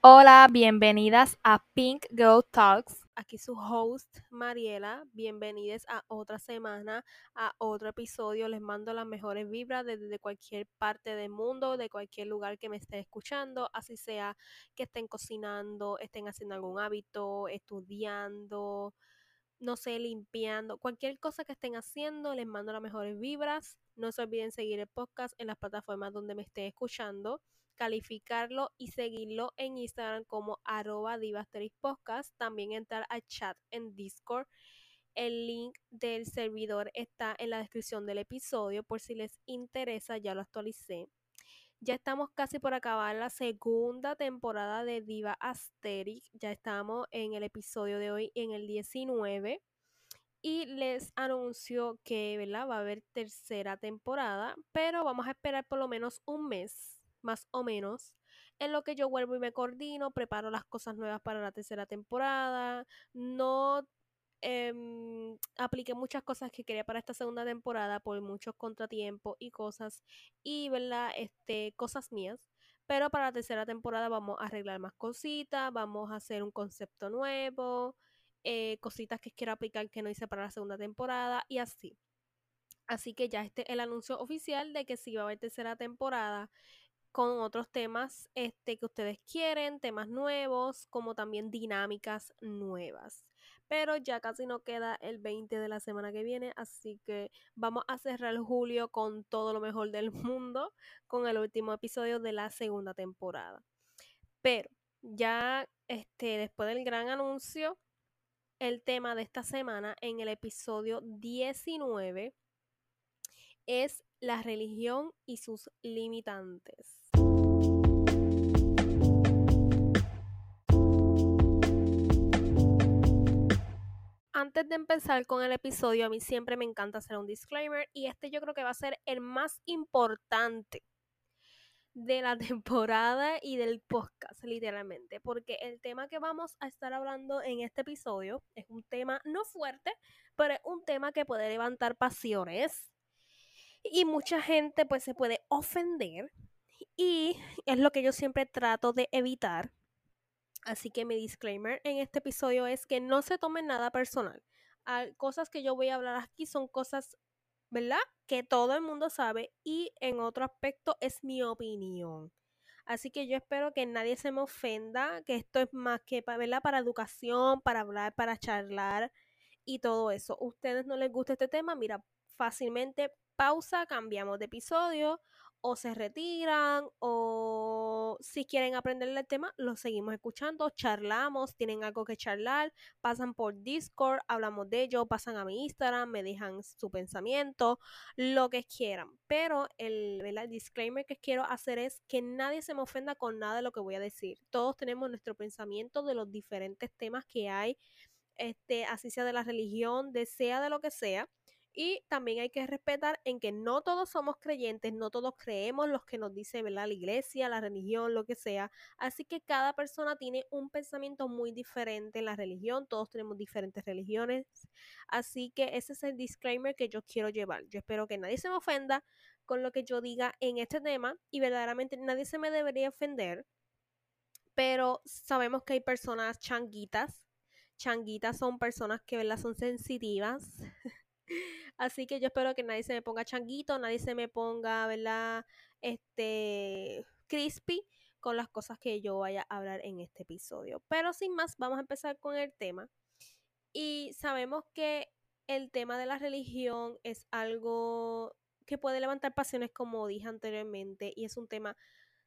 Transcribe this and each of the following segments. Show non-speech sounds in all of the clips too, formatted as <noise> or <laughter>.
Hola, bienvenidas a Pink Girl Talks. Aquí su host Mariela. Bienvenidas a otra semana, a otro episodio. Les mando las mejores vibras desde cualquier parte del mundo, de cualquier lugar que me esté escuchando, así sea que estén cocinando, estén haciendo algún hábito, estudiando, no sé, limpiando, cualquier cosa que estén haciendo, les mando las mejores vibras. No se olviden seguir el podcast en las plataformas donde me estén escuchando calificarlo y seguirlo en Instagram como arroba podcast. También entrar al chat en Discord. El link del servidor está en la descripción del episodio por si les interesa, ya lo actualicé. Ya estamos casi por acabar la segunda temporada de Diva Asterix. Ya estamos en el episodio de hoy, en el 19. Y les anuncio que va a haber tercera temporada, pero vamos a esperar por lo menos un mes más o menos, en lo que yo vuelvo y me coordino, preparo las cosas nuevas para la tercera temporada, no eh, apliqué muchas cosas que quería para esta segunda temporada por muchos contratiempos y cosas, y, ¿verdad? Este, cosas mías. Pero para la tercera temporada vamos a arreglar más cositas, vamos a hacer un concepto nuevo, eh, cositas que quiero aplicar que no hice para la segunda temporada y así. Así que ya este el anuncio oficial de que si va a haber tercera temporada con otros temas este, que ustedes quieren, temas nuevos, como también dinámicas nuevas. Pero ya casi no queda el 20 de la semana que viene, así que vamos a cerrar julio con todo lo mejor del <laughs> mundo, con el último episodio de la segunda temporada. Pero ya este, después del gran anuncio, el tema de esta semana en el episodio 19 es la religión y sus limitantes. Antes de empezar con el episodio, a mí siempre me encanta hacer un disclaimer y este yo creo que va a ser el más importante de la <laughs> temporada y del podcast, literalmente, porque el tema que vamos a estar hablando en este episodio es un tema no fuerte, pero es un tema que puede levantar pasiones y mucha gente pues se puede ofender y es lo que yo siempre trato de evitar Así que mi disclaimer en este episodio es que no se tomen nada personal. cosas que yo voy a hablar aquí son cosas, ¿verdad? Que todo el mundo sabe y en otro aspecto es mi opinión. Así que yo espero que nadie se me ofenda, que esto es más que ¿verdad? para educación, para hablar, para charlar y todo eso. ¿Ustedes no les gusta este tema? Mira, fácilmente pausa, cambiamos de episodio o se retiran o si quieren aprender el tema, lo seguimos escuchando, charlamos, tienen algo que charlar, pasan por Discord, hablamos de ello, pasan a mi Instagram, me dejan su pensamiento, lo que quieran. Pero el, disclaimer que quiero hacer es que nadie se me ofenda con nada de lo que voy a decir. Todos tenemos nuestro pensamiento de los diferentes temas que hay, este, así sea de la religión, sea de lo que sea. Y también hay que respetar en que no todos somos creyentes, no todos creemos los que nos dice ¿verdad? la iglesia, la religión, lo que sea. Así que cada persona tiene un pensamiento muy diferente en la religión, todos tenemos diferentes religiones. Así que ese es el disclaimer que yo quiero llevar. Yo espero que nadie se me ofenda con lo que yo diga en este tema y verdaderamente nadie se me debería ofender. Pero sabemos que hay personas changuitas. Changuitas son personas que son sensitivas. <laughs> Así que yo espero que nadie se me ponga changuito, nadie se me ponga, ¿verdad? Este, crispy con las cosas que yo vaya a hablar en este episodio. Pero sin más, vamos a empezar con el tema. Y sabemos que el tema de la religión es algo que puede levantar pasiones, como dije anteriormente, y es un tema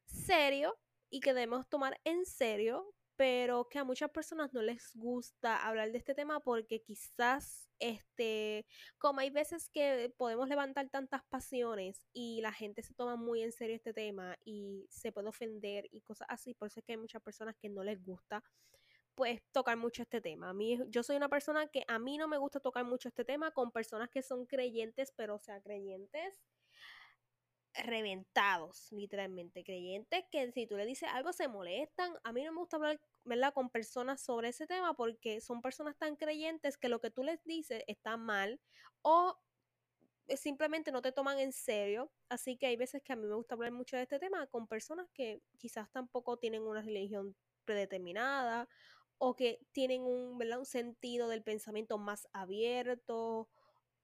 serio y que debemos tomar en serio pero que a muchas personas no les gusta hablar de este tema porque quizás, este, como hay veces que podemos levantar tantas pasiones y la gente se toma muy en serio este tema y se puede ofender y cosas así, por eso es que hay muchas personas que no les gusta pues tocar mucho este tema. A mí, yo soy una persona que a mí no me gusta tocar mucho este tema con personas que son creyentes, pero o sea, creyentes reventados, literalmente, creyentes que si tú le dices algo se molestan. A mí no me gusta hablar, ¿verdad?, con personas sobre ese tema porque son personas tan creyentes que lo que tú les dices está mal o eh, simplemente no te toman en serio. Así que hay veces que a mí me gusta hablar mucho de este tema con personas que quizás tampoco tienen una religión predeterminada o que tienen un, un sentido del pensamiento más abierto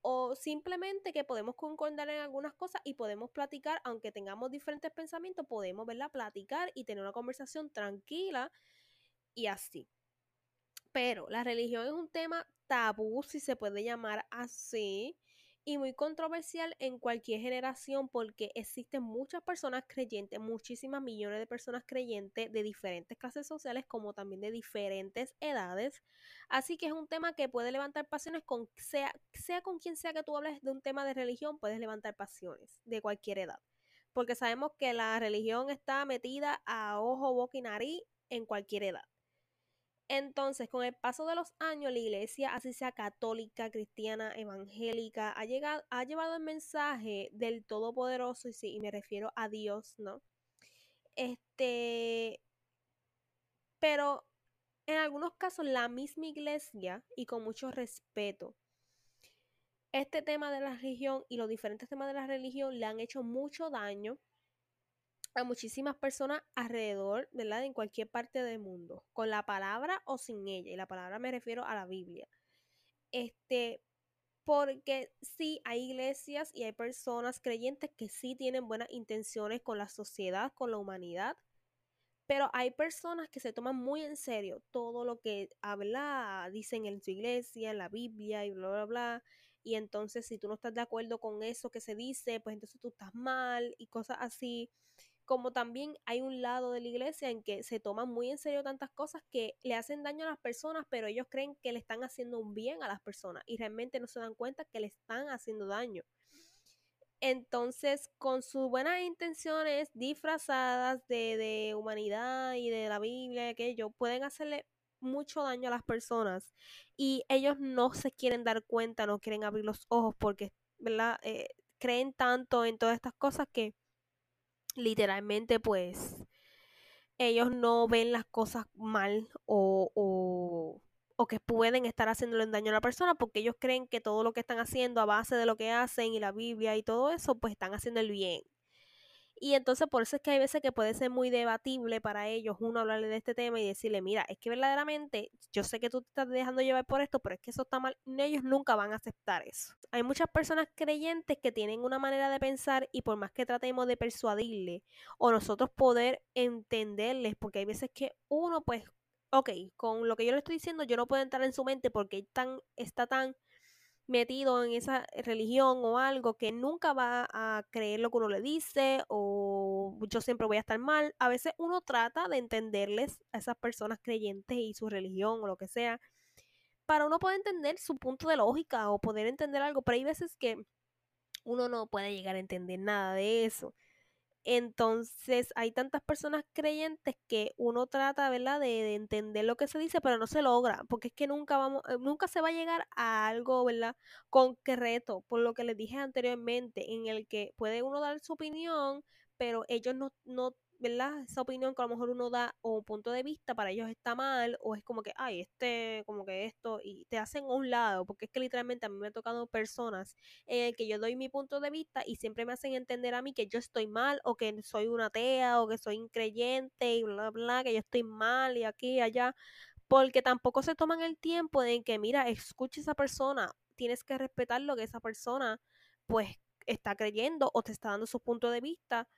o simplemente que podemos concordar en algunas cosas y podemos platicar, aunque tengamos diferentes pensamientos, podemos verla platicar y tener una conversación tranquila y así. Pero la religión es un tema tabú, si se puede llamar así, y muy controversial en cualquier generación porque existen muchas personas creyentes, muchísimas millones de personas creyentes de diferentes clases sociales como también de diferentes edades. Así que es un tema que puede levantar pasiones con sea, sea con quien sea que tú hables de un tema de religión, puedes levantar pasiones de cualquier edad. Porque sabemos que la religión está metida a ojo, boca y nariz en cualquier edad. Entonces, con el paso de los años, la iglesia, así sea católica, cristiana, evangélica, ha, llegado, ha llevado el mensaje del Todopoderoso, y sí, y me refiero a Dios, ¿no? Este, pero en algunos casos la misma iglesia, y con mucho respeto, este tema de la religión y los diferentes temas de la religión le han hecho mucho daño a muchísimas personas alrededor, ¿verdad? En cualquier parte del mundo, con la palabra o sin ella. Y la palabra me refiero a la Biblia. Este, porque sí hay iglesias y hay personas creyentes que sí tienen buenas intenciones con la sociedad, con la humanidad, pero hay personas que se toman muy en serio todo lo que habla, dicen en su iglesia, en la Biblia y bla, bla, bla. Y entonces si tú no estás de acuerdo con eso que se dice, pues entonces tú estás mal y cosas así como también hay un lado de la iglesia en que se toman muy en serio tantas cosas que le hacen daño a las personas, pero ellos creen que le están haciendo un bien a las personas y realmente no se dan cuenta que le están haciendo daño. Entonces, con sus buenas intenciones disfrazadas de, de humanidad y de la Biblia aquello, pueden hacerle mucho daño a las personas y ellos no se quieren dar cuenta, no quieren abrir los ojos porque, ¿verdad? Eh, creen tanto en todas estas cosas que literalmente pues ellos no ven las cosas mal o, o, o, que pueden estar haciéndole daño a la persona porque ellos creen que todo lo que están haciendo a base de lo que hacen y la Biblia y todo eso pues están haciendo el bien. Y entonces por eso es que hay veces que puede ser muy debatible para ellos uno hablarle de este tema y decirle, mira, es que verdaderamente yo sé que tú te estás dejando llevar por esto, pero es que eso está mal. Ellos nunca van a aceptar eso. Hay muchas personas creyentes que tienen una manera de pensar y por más que tratemos de persuadirle o nosotros poder entenderles, porque hay veces que uno pues, ok, con lo que yo le estoy diciendo yo no puedo entrar en su mente porque tan, está tan metido en esa religión o algo que nunca va a creer lo que uno le dice o yo siempre voy a estar mal. A veces uno trata de entenderles a esas personas creyentes y su religión o lo que sea para uno poder entender su punto de lógica o poder entender algo, pero hay veces que uno no puede llegar a entender nada de eso. Entonces hay tantas personas creyentes que uno trata, ¿verdad?, de, entender lo que se dice, pero no se logra, porque es que nunca vamos, eh, nunca se va a llegar a algo, ¿verdad?, concreto, por lo que les dije anteriormente, en el que puede uno dar su opinión, pero ellos no, no ¿verdad? Esa opinión que a lo mejor uno da o punto de vista para ellos está mal o es como que, ay, este, como que esto, y te hacen a un lado, porque es que literalmente a mí me ha tocado personas en el que yo doy mi punto de vista y siempre me hacen entender a mí que yo estoy mal o que soy una atea o que soy increyente y bla, bla, que yo estoy mal y aquí y allá, porque tampoco se toman el tiempo de que, mira, escuche esa persona, tienes que respetar lo que esa persona pues está creyendo o te está dando su punto de vista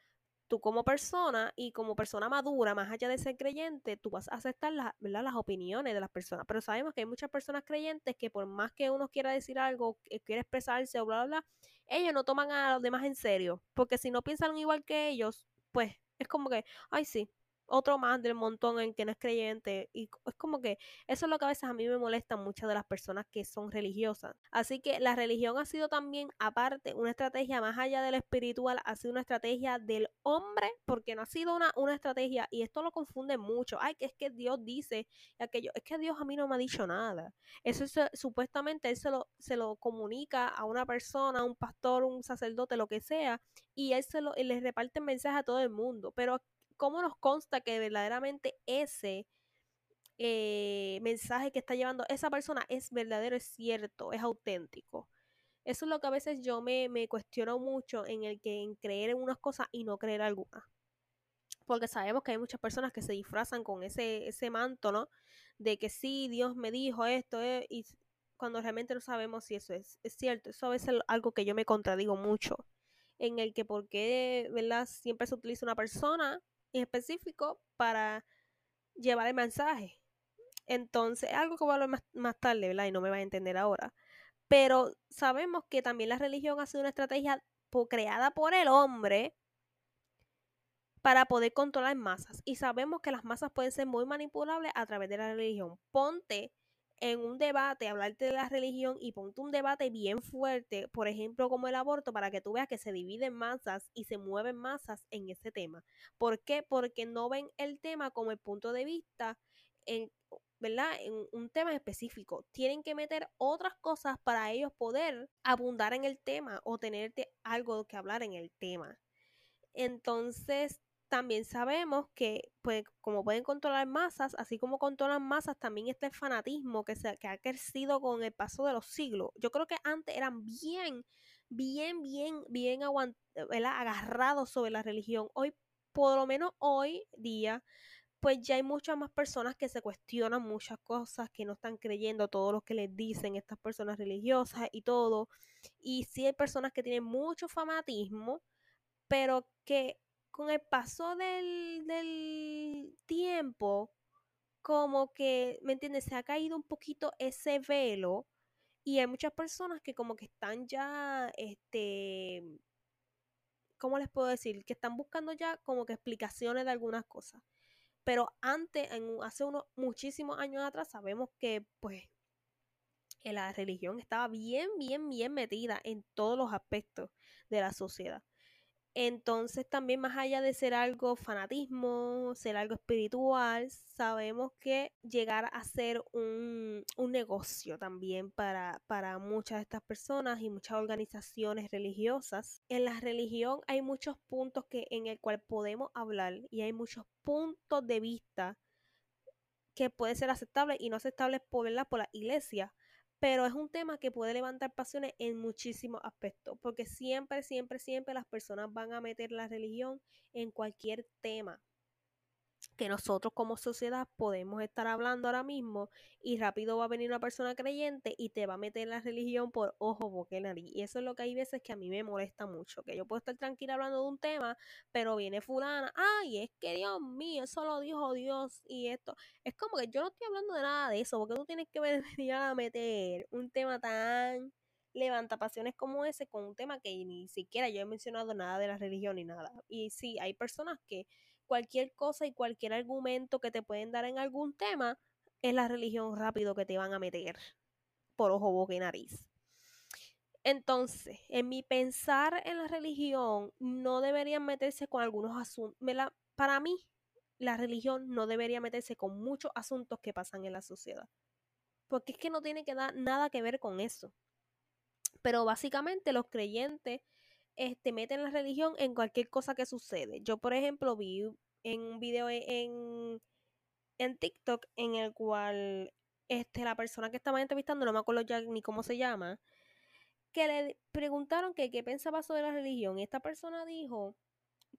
tú como persona y como persona madura, más allá de ser creyente, tú vas a aceptar las opiniones de las personas. Pero sabemos que hay muchas personas creyentes que por más que uno quiera decir algo, quiera expresarse o bla, bla, bla, ellos no toman a los demás en serio. Porque si no piensan igual que ellos, pues es como que, ay sí, otro más del montón en que no es creyente. Y es como que eso es lo que a veces a mí me molesta muchas de las personas que son religiosas. Así que la religión ha sido también, aparte, una estrategia más allá del espiritual, ha sido una estrategia del hombre, porque no ha sido una, una estrategia, y esto lo confunde mucho. Ay, que es que Dios dice aquello, es que Dios a mí no me ha dicho nada. Eso es, supuestamente él se lo, se lo comunica a una persona, a un pastor, un sacerdote, lo que sea, y él se lo, y le reparte mensaje a todo el mundo. Pero ¿cómo nos consta que verdaderamente ese eh, mensaje que está llevando esa persona es verdadero, es cierto, es auténtico? Eso es lo que a veces yo me, cuestiono mucho en el que en creer en unas cosas y no creer algunas. Porque sabemos que hay muchas personas que se disfrazan con ese, ese manto, ¿no? De que sí, Dios me dijo esto, eh, y cuando realmente no sabemos si eso es, es cierto. Eso a veces es algo que yo me contradigo mucho. En el que por qué, ¿verdad? Siempre se utiliza una persona en específico para llevar el mensaje. Entonces, algo que voy a hablar más, más tarde, ¿verdad? Y no me va a entender ahora. Pero sabemos que también la religión ha sido una estrategia creada por el hombre para poder controlar masas. Y sabemos que las masas pueden ser muy manipulables a través de la religión. Ponte en un debate, hablarte de la religión y ponte un debate bien fuerte, por ejemplo, como el aborto, para que tú veas que se dividen masas y se mueven masas en ese tema. ¿Por qué? Porque no ven el tema como el punto de vista en, ¿verdad? En un tema específico. Tienen que meter otras cosas para ellos poder abundar en el tema o tenerte algo que hablar en el tema. Entonces, también sabemos que, pues, como pueden controlar masas, así como controlan masas, también está el fanatismo que, se, que ha crecido con el paso de los siglos. Yo creo que antes eran bien, bien, bien, bien agarrados sobre la religión. Hoy, por lo menos hoy día, pues ya hay muchas más personas que se cuestionan muchas cosas, que no están creyendo todo lo que les dicen estas personas religiosas y todo. Y sí hay personas que tienen mucho fanatismo, pero que con el paso del, tiempo, como que, ¿me entiendes? Se ha caído un poquito ese velo y hay muchas personas que como que están ya, este, ¿cómo les puedo decir? Que están buscando ya como que explicaciones de algunas cosas. Pero antes, en, hace unos muchísimos años atrás, sabemos que pues la religión estaba bien, bien, bien metida en todos los aspectos de la sociedad. Entonces también más allá de ser algo fanatismo, ser algo espiritual, sabemos que llegar a ser un, negocio también para, para muchas de estas personas y muchas organizaciones religiosas. En la religión hay muchos puntos que, en el cual podemos hablar y hay muchos puntos de vista que pueden ser aceptables y no aceptables por, por la iglesia pero es un tema que puede levantar pasiones en muchísimos aspectos, porque siempre, siempre, siempre las personas van a meter la religión en cualquier tema que nosotros como sociedad podemos estar hablando ahora mismo y rápido va a venir una persona creyente y te va a meter la religión por ojo, boca y nariz. Y eso es lo que hay veces que a mí me molesta mucho, que yo puedo estar tranquila hablando de un tema, pero viene fulana, ay, es que Dios mío, eso lo dijo Dios y esto. Es como que yo no estoy hablando de nada de eso, porque tú tienes que <laughs> venir a meter un tema tan levanta pasiones como ese con un tema que ni siquiera yo he mencionado nada de la religión ni nada. Y sí, hay personas que cualquier cosa y cualquier argumento que te pueden dar en algún tema, es la religión rápido que te van a meter por ojo, boca y nariz. Entonces, en mi pensar en la religión, no deberían meterse con algunos asuntos. Para mí, la religión no debería meterse con muchos asuntos que pasan en la sociedad. Porque es que no tiene que dar nada que ver con eso. Pero básicamente los creyentes este, meten la religión en cualquier cosa que sucede. Yo, por ejemplo, vi en un video e, en, en TikTok en el cual este, la persona que estaba entrevistando, no me acuerdo ya ni cómo se llama, que le preguntaron que qué pensaba sobre la religión. Y esta persona dijo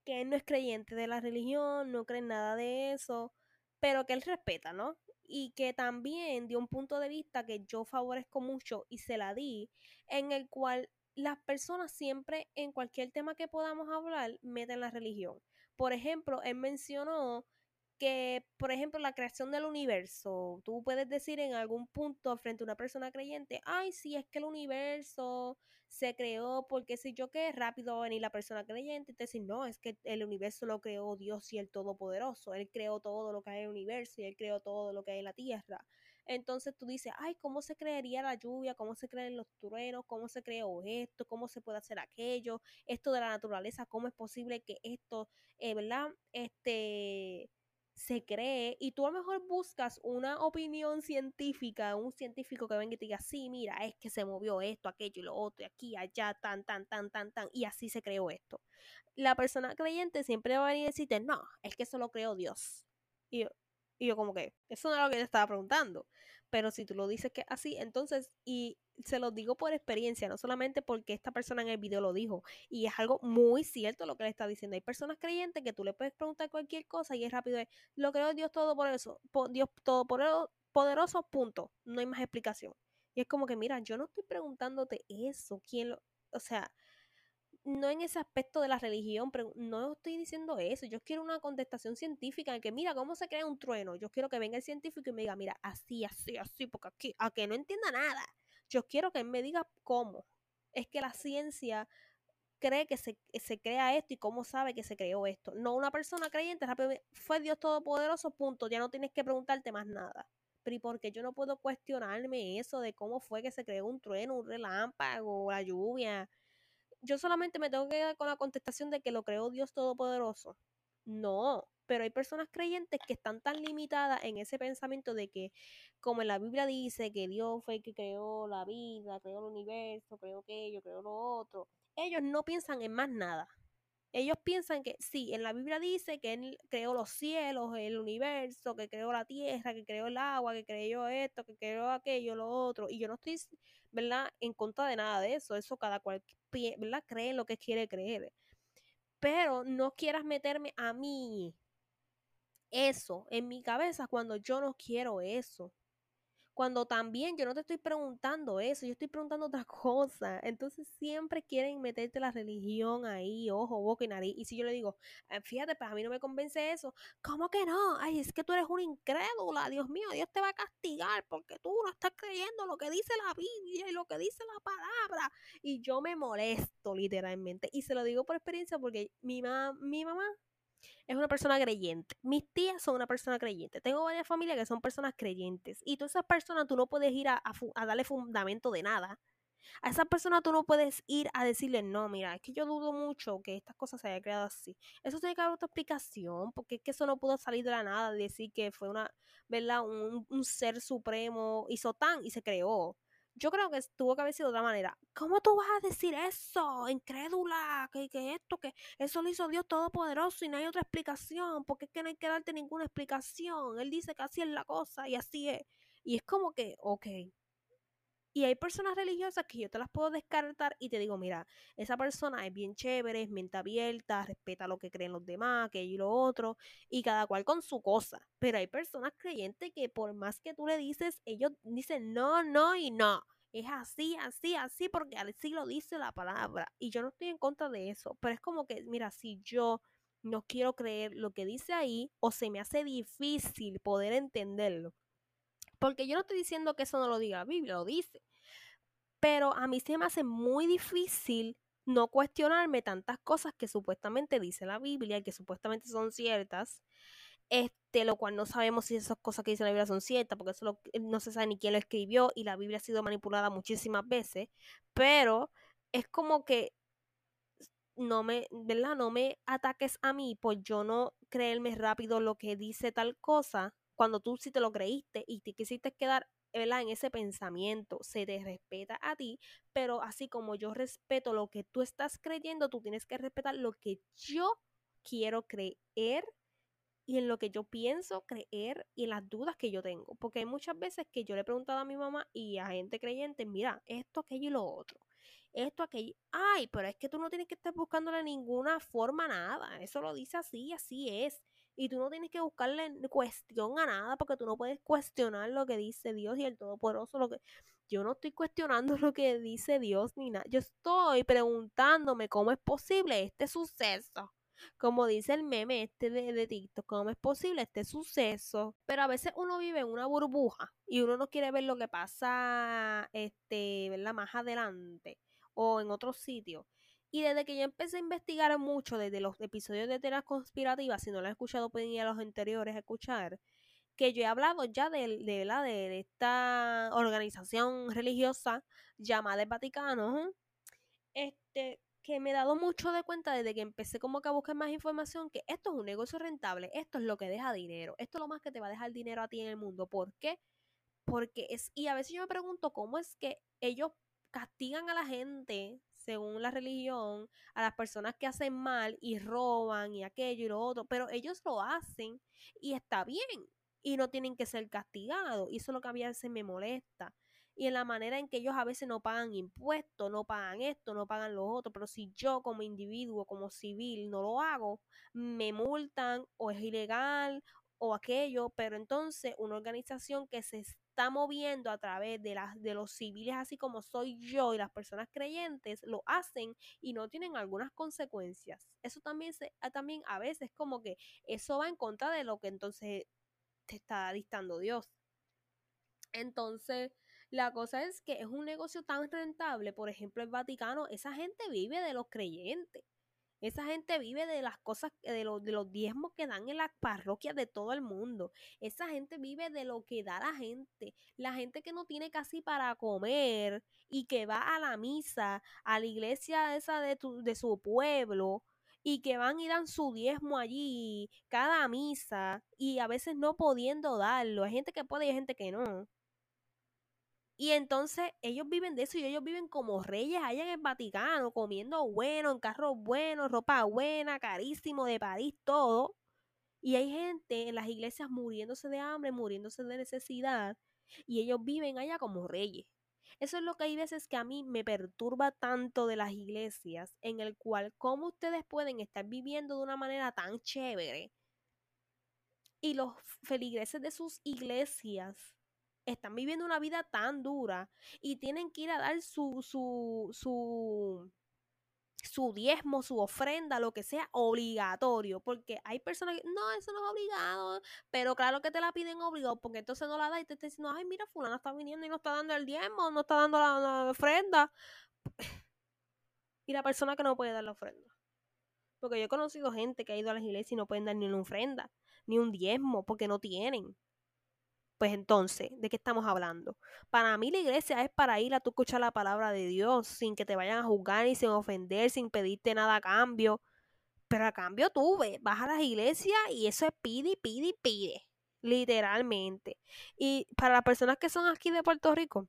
que él no es creyente de la religión, no cree en nada de eso, pero que él respeta, ¿no? Y que también dio un punto de vista que yo favorezco mucho y se la di, en el cual las personas siempre en cualquier tema que podamos hablar meten la religión. Por ejemplo, él mencionó que, por ejemplo, la creación del universo, tú puedes decir en algún punto frente a una persona creyente, ay, sí, es que el universo se creó porque si yo qué, rápido va a venir la persona creyente y te decir, no, es que el universo lo creó Dios y el Todopoderoso, Él creó todo lo que hay en el universo y Él creó todo lo que hay en la tierra. Entonces tú dices, ay, ¿cómo se crearía la lluvia? ¿Cómo se crean los truenos? ¿Cómo se creó esto? ¿Cómo se puede hacer aquello? Esto de la naturaleza, ¿cómo es posible que esto, eh, ¿verdad? Este se cree y tú a lo mejor buscas una opinión científica, un científico que venga y te diga, sí, mira, es que se movió esto, aquello y lo otro, y aquí, allá, tan, tan, tan, tan, tan, y así se creó esto. La persona creyente siempre va a venir y decirte, no, es que eso lo creó Dios. Y Y yo como que, eso no es lo que te estaba preguntando. Pero si tú lo dices que así, entonces, y se lo digo por experiencia, no solamente porque esta persona en el video lo dijo. Y es algo muy cierto lo que le está diciendo. Hay personas creyentes que tú le puedes preguntar cualquier cosa y es rápido, lo creo Dios todo por eso, Dios todo poderoso, punto. No hay más explicación. Y es como que, mira, yo no estoy preguntándote eso. ¿Quién lo, o sea, no en ese aspecto de la religión, pero no estoy diciendo eso. Yo quiero una contestación científica en que, mira, ¿cómo se crea un trueno? Yo quiero que venga el científico y me diga, mira, así, así, así, porque aquí, a que no entienda nada. Yo quiero que él me diga cómo. Es que la ciencia cree que se, se crea esto y cómo sabe que se creó esto. No una persona creyente, fue Dios Todopoderoso, punto. Ya no tienes que preguntarte más nada. Pero ¿y por qué yo no puedo cuestionarme eso de cómo fue que se creó un trueno, un relámpago, la lluvia? Yo solamente me tengo que quedar con la contestación de que lo creó Dios Todopoderoso. No, pero hay personas creyentes que están tan limitadas en ese pensamiento de que, como en la Biblia dice que Dios fue el que creó la vida, creó el universo, creó aquello, creó lo otro, ellos no piensan en más nada. Ellos piensan que sí, en la Biblia dice que Él creó los cielos, el universo, que creó la tierra, que creó el agua, que creó esto, que creó aquello, lo otro. Y yo no estoy, ¿verdad?, en contra de nada de eso. Eso cada cual, ¿verdad?, cree lo que quiere creer. Pero no quieras meterme a mí eso en mi cabeza cuando yo no quiero eso. Cuando también yo no te estoy preguntando eso, yo estoy preguntando otra <laughs> cosa. Entonces siempre quieren meterte la religión ahí, ojo, boca y nariz. Y si yo le digo, ah, fíjate, pues a mí no me convence eso, ¿cómo que no? Ay, es que tú eres una incrédula, Dios mío, Dios te va a castigar porque tú no estás creyendo lo que dice la Biblia y lo que dice la palabra. Y yo me molesto literalmente. Y se lo digo por experiencia porque mi, mi mamá es una persona creyente. Mis tías son una persona creyente. Tengo varias familias que son personas creyentes. Y todas esas personas tú no puedes ir a, darle fundamento de nada. A esas personas tú no puedes ir a decirle, no, mira, es que yo dudo mucho que estas cosas se hayan creado así. Eso tiene que haber otra explicación, porque es que eso no pudo salir de la nada, decir que fue una, ¿verdad? Un, un ser supremo hizo tan y se creó. Yo creo que tuvo que haber sido de otra manera. ¿Cómo tú vas a decir eso? Incrédula, que, que esto, que eso lo hizo Dios Todopoderoso y no hay otra explicación, porque es que no hay que darte ninguna explicación. Él dice que así es la cosa y así es. Y es como que, ok, y hay personas religiosas que yo te las puedo descartar y te digo, mira, esa persona es bien chévere, es mente abierta, respeta lo que creen los demás, que y lo otro, y cada cual con su cosa. Pero hay personas creyentes que por más que tú le dices, ellos dicen no, no y no. Es así, así, así, porque así lo dice la palabra. Y yo no estoy en contra de eso. Pero es como que, mira, si yo no quiero creer lo que dice ahí, o se me hace difícil poder entenderlo. Porque yo no estoy diciendo que eso no lo diga la Biblia, lo dice. Pero a mí se me hace muy difícil no cuestionarme tantas cosas que supuestamente dice la Biblia y que supuestamente son ciertas, este, lo cual no sabemos si esas cosas que dice la Biblia son ciertas, porque eso no se sabe ni quién lo escribió y la Biblia ha sido manipulada muchísimas veces, pero es como que no me, ¿verdad? No me ataques a mí por yo no creerme rápido lo que dice tal cosa, cuando tú sí te lo creíste y te quisiste quedar en ese pensamiento, se te respeta a ti, pero así como yo respeto lo que tú estás creyendo, tú tienes que respetar lo que yo quiero creer y en lo que yo pienso creer y en las dudas que yo tengo. Porque hay muchas veces que yo le he preguntado a mi mamá y a gente creyente, mira, esto, aquello y lo otro. Esto, aquello. Ay, pero es que tú no tienes que estar buscándole ninguna forma nada. Eso lo dice así, así es. Y tú no tienes que buscarle cuestión a nada porque tú no puedes cuestionar lo que dice Dios y el Todopoderoso. Lo que... Yo no estoy cuestionando lo que dice Dios ni nada. Yo estoy preguntándome cómo es posible este suceso. Como dice el meme este de, de TikTok, ¿cómo es posible este suceso? Pero a veces uno vive en una burbuja y uno no quiere ver lo que pasa, este, ¿verdad? Más adelante o en otro sitio. Y desde que yo empecé a investigar mucho, desde los episodios de teorías conspirativas, si no lo he escuchado, pueden ir a los anteriores a escuchar, que yo he hablado ya de, de, la, de, esta organización religiosa llamada el Vaticano, este, que me he dado mucho de cuenta desde que empecé como que a buscar más información, que esto es un negocio rentable, esto es lo que deja dinero, esto es lo más que te va a dejar dinero a ti en el mundo. ¿Por qué? Porque es, y a veces yo me pregunto cómo es que ellos castigan a la gente según la religión, a las personas que hacen mal y roban y aquello y lo otro, pero ellos lo hacen y está bien. y no tienen que ser castigados. Y eso es lo que a veces me molesta. Y en la manera en que ellos a veces no pagan impuestos, no pagan esto, no pagan lo otro. Pero si yo como individuo, como civil, no lo hago, me multan o es ilegal o aquello. Pero entonces una organización que se está moviendo a través de, las, de los civiles, así como soy yo y las personas creyentes, lo hacen y no tienen algunas consecuencias. Eso también, se, ah, también a veces como que eso va en contra de lo que entonces te está dictando Dios. Entonces, la cosa es que es un negocio tan rentable, por ejemplo, el Vaticano, esa gente vive de los creyentes. Esa gente vive de las cosas, de los, de los diezmos que dan en las parroquias de todo el mundo. Esa gente vive de lo que da la gente. La gente que no tiene casi para comer y que va a la misa, a la iglesia esa de, de su pueblo, y que van y dan su diezmo allí cada misa y a veces no pudiendo darlo. Hay gente que puede y hay gente que no. Y entonces ellos viven de eso y ellos viven como reyes allá en el Vaticano, comiendo bueno, en carros buenos, ropa buena, carísimo de París, todo. Y hay gente en las iglesias muriéndose de hambre, muriéndose de necesidad. Y ellos viven allá como reyes. Eso es lo que hay veces que a mí me perturba tanto de las iglesias, en el cual cómo ustedes pueden estar viviendo de una manera tan chévere. Y los feligreses de sus iglesias están viviendo una vida tan dura y tienen que ir a dar su, su, su, su diezmo, su ofrenda, lo que sea, obligatorio. Porque hay personas que, no, eso no es obligado. Pero claro que te la piden obligado, porque entonces no la da y te está diciendo, ay, mira, fulana está viniendo y no está dando el diezmo, no está dando la, ofrenda. <laughs> y la persona que no puede dar la ofrenda. Porque yo he conocido gente que ha ido a las iglesias y no pueden dar ni una ofrenda, ni un diezmo, porque no tienen. Pues entonces, ¿de qué estamos hablando? Para mí la iglesia es para ir a tu escuchar la palabra de Dios sin que te vayan a juzgar y sin ofender, sin pedirte nada a cambio. Pero a cambio tú vas a las iglesias y eso es pide, pide, pide. Literalmente. Y para las personas que son aquí de Puerto Rico,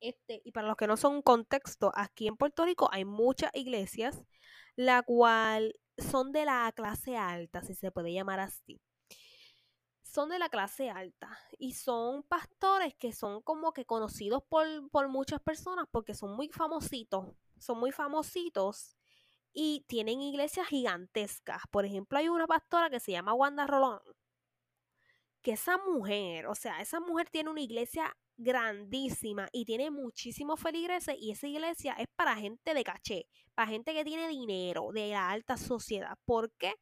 este, y para los que no son contexto, aquí en Puerto Rico hay muchas iglesias, la cual son de la clase alta, si se puede llamar así son de la clase alta y son pastores que son como que conocidos por, por muchas personas porque son muy famositos, son muy famositos y tienen iglesias gigantescas. Por ejemplo, hay una pastora que se llama Wanda Rolón, que esa mujer, o sea, esa mujer tiene una iglesia grandísima y tiene muchísimos feligreses y esa iglesia es para gente de caché, para gente que tiene dinero, de la alta sociedad. ¿Por qué?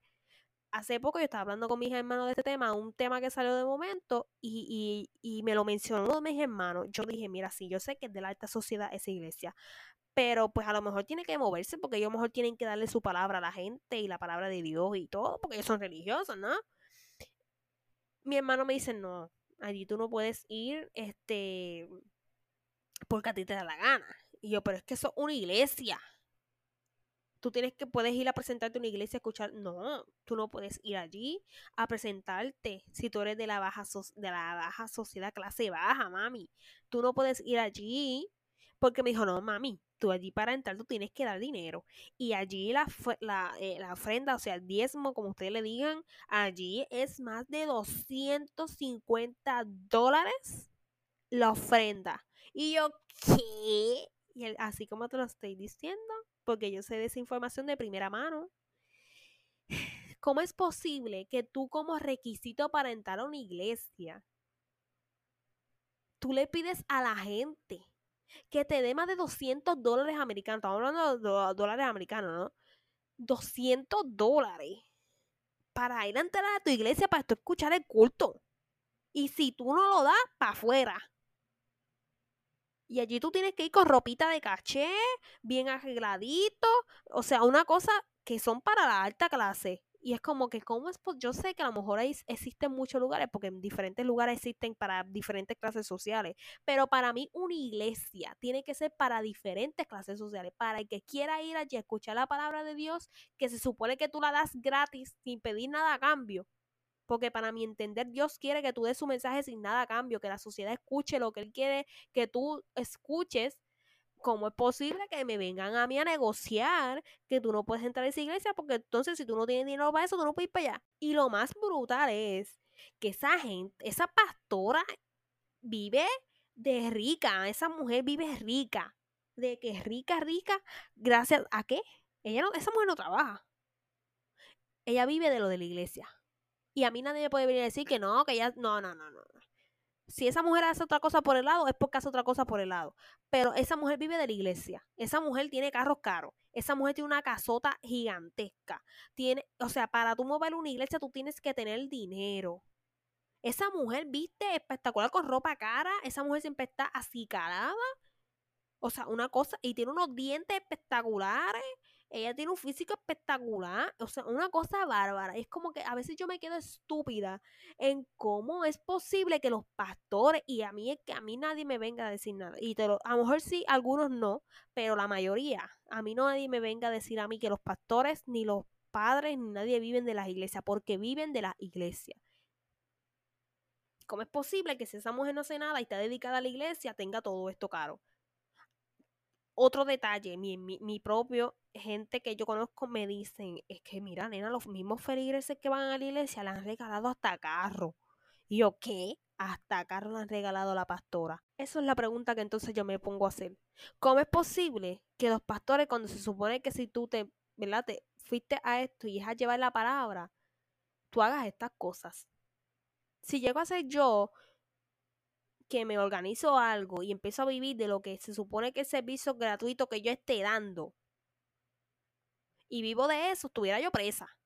Hace poco yo estaba hablando con mis hermanos de este tema, un tema que salió de momento, y, me lo mencionó uno de mis hermanos. Yo dije, mira, sí, yo sé que es de la alta sociedad esa iglesia, pero pues a lo mejor tiene que moverse porque ellos a lo mejor tienen que darle su palabra a la gente y la palabra de Dios y todo, porque ellos son religiosos, ¿no? Mi hermano me dice, no, allí tú no puedes ir, este, porque a ti te da la gana. Y yo, pero es que eso es una iglesia tú tienes que puedes ir a presentarte a una iglesia a escuchar. No, tú no puedes ir allí a presentarte si tú eres de la baja de la baja sociedad clase baja, mami. Tú no puedes ir allí porque me dijo, "No, mami, tú allí para entrar tú tienes que dar dinero." Y allí la la, eh, la ofrenda, o sea, el diezmo, como ustedes le digan, allí es más de 250 dólares la ofrenda. Y yo, ¿qué? Y así como te lo estoy diciendo, porque yo sé de esa información de primera mano. <sighs> ¿Cómo es posible que tú como requisito para entrar a una iglesia, tú le pides a la gente que te dé más de 200 dólares americanos? Estamos hablando de dólares americanos, ¿no? 200 dólares para ir a entrar a tu iglesia para escuchar el culto. Y si tú no lo das, para afuera. Y allí tú tienes que ir con ropita de caché, bien arregladito. O sea, una cosa que son para la alta clase. Y es como que, ¿cómo es? Yo sé que a lo mejor existen muchos lugares, porque en diferentes lugares existen para diferentes clases sociales. Pero para mí, una iglesia tiene que ser para diferentes clases sociales. Para el que quiera ir allí a escuchar la palabra de Dios, que se supone que tú la das gratis, sin pedir nada a cambio. Porque para mi entender, Dios quiere que tú des su mensaje sin nada a cambio, que la sociedad escuche lo que Él quiere que tú escuches ¿cómo es posible que me vengan a mí a negociar que tú no puedes entrar a esa iglesia? Porque entonces si tú no tienes dinero para eso, tú no puedes ir para allá. Y lo más brutal es que esa gente, esa pastora vive de rica, esa mujer vive rica. De que es rica, rica, gracias a qué? Ella no, esa mujer no trabaja. Ella vive de lo de la iglesia. Y a mí nadie me puede venir a decir que no, que ella, no, no, no, no. Si esa mujer hace otra cosa por el lado, es porque hace otra cosa por el lado. Pero esa mujer vive de la iglesia. Esa mujer tiene carros caros. Esa mujer tiene una casota gigantesca. Tiene, o sea, para tú mover una iglesia, tú tienes que tener dinero. Esa mujer viste espectacular con ropa cara. Esa mujer siempre está así carada. O sea, una cosa. Y tiene unos dientes espectaculares. Ella tiene un físico espectacular. O sea, una cosa bárbara. Es como que a veces yo me quedo estúpida en cómo es posible que los pastores. Y a mí es que a mí nadie me venga a decir nada. Y te lo, a lo mejor sí, algunos no. Pero la mayoría. A mí no nadie me venga a decir a mí que los pastores, ni los padres, ni nadie viven de las iglesias. Porque viven de las iglesias. ¿Cómo es posible que si esa mujer no hace nada y está dedicada a la iglesia, tenga todo esto caro? Otro detalle, mi, mi, propio gente que yo conozco me dicen, es que mira, nena, los mismos feligreses que van a la iglesia le han regalado hasta carro. Y yo, ¿qué? Hasta carro le han regalado a la pastora. Esa es la pregunta que entonces yo me pongo a hacer. ¿Cómo es posible que los pastores, cuando se supone que si tú te, ¿verdad? Te fuiste a esto y es a llevar la palabra, tú hagas estas cosas? si llego a ser yo que me organizo algo y empiezo a vivir de lo que se supone que es servicio gratuito que yo esté dando y vivo de eso, estuviera yo presa.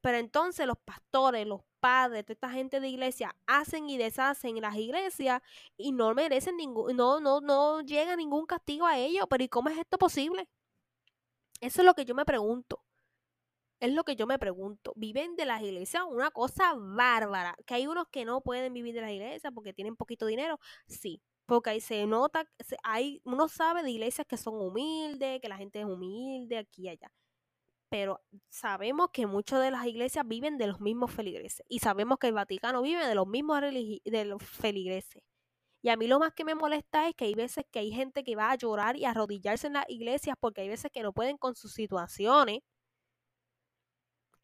Pero entonces los pastores, los padres, toda esta gente de iglesia hacen y deshacen las iglesias y no merecen ningún, no, no, no llega ningún castigo a ellos. Pero ¿y cómo es esto posible? Eso es lo que yo me pregunto. Es lo que yo me pregunto. ¿Viven de las iglesias? Una cosa bárbara. Que hay unos que no pueden vivir de las iglesias porque tienen poquito dinero. Sí. Porque ahí se nota, hay, uno sabe de iglesias que son humildes, que la gente es humilde aquí y allá. Pero sabemos que muchas de las iglesias viven de los mismos feligreses. Y sabemos que el Vaticano vive de los mismos de los feligreses. Y a mí lo más que me molesta es que hay veces que hay gente que va a llorar y a arrodillarse en las iglesias porque hay veces que no pueden con sus situaciones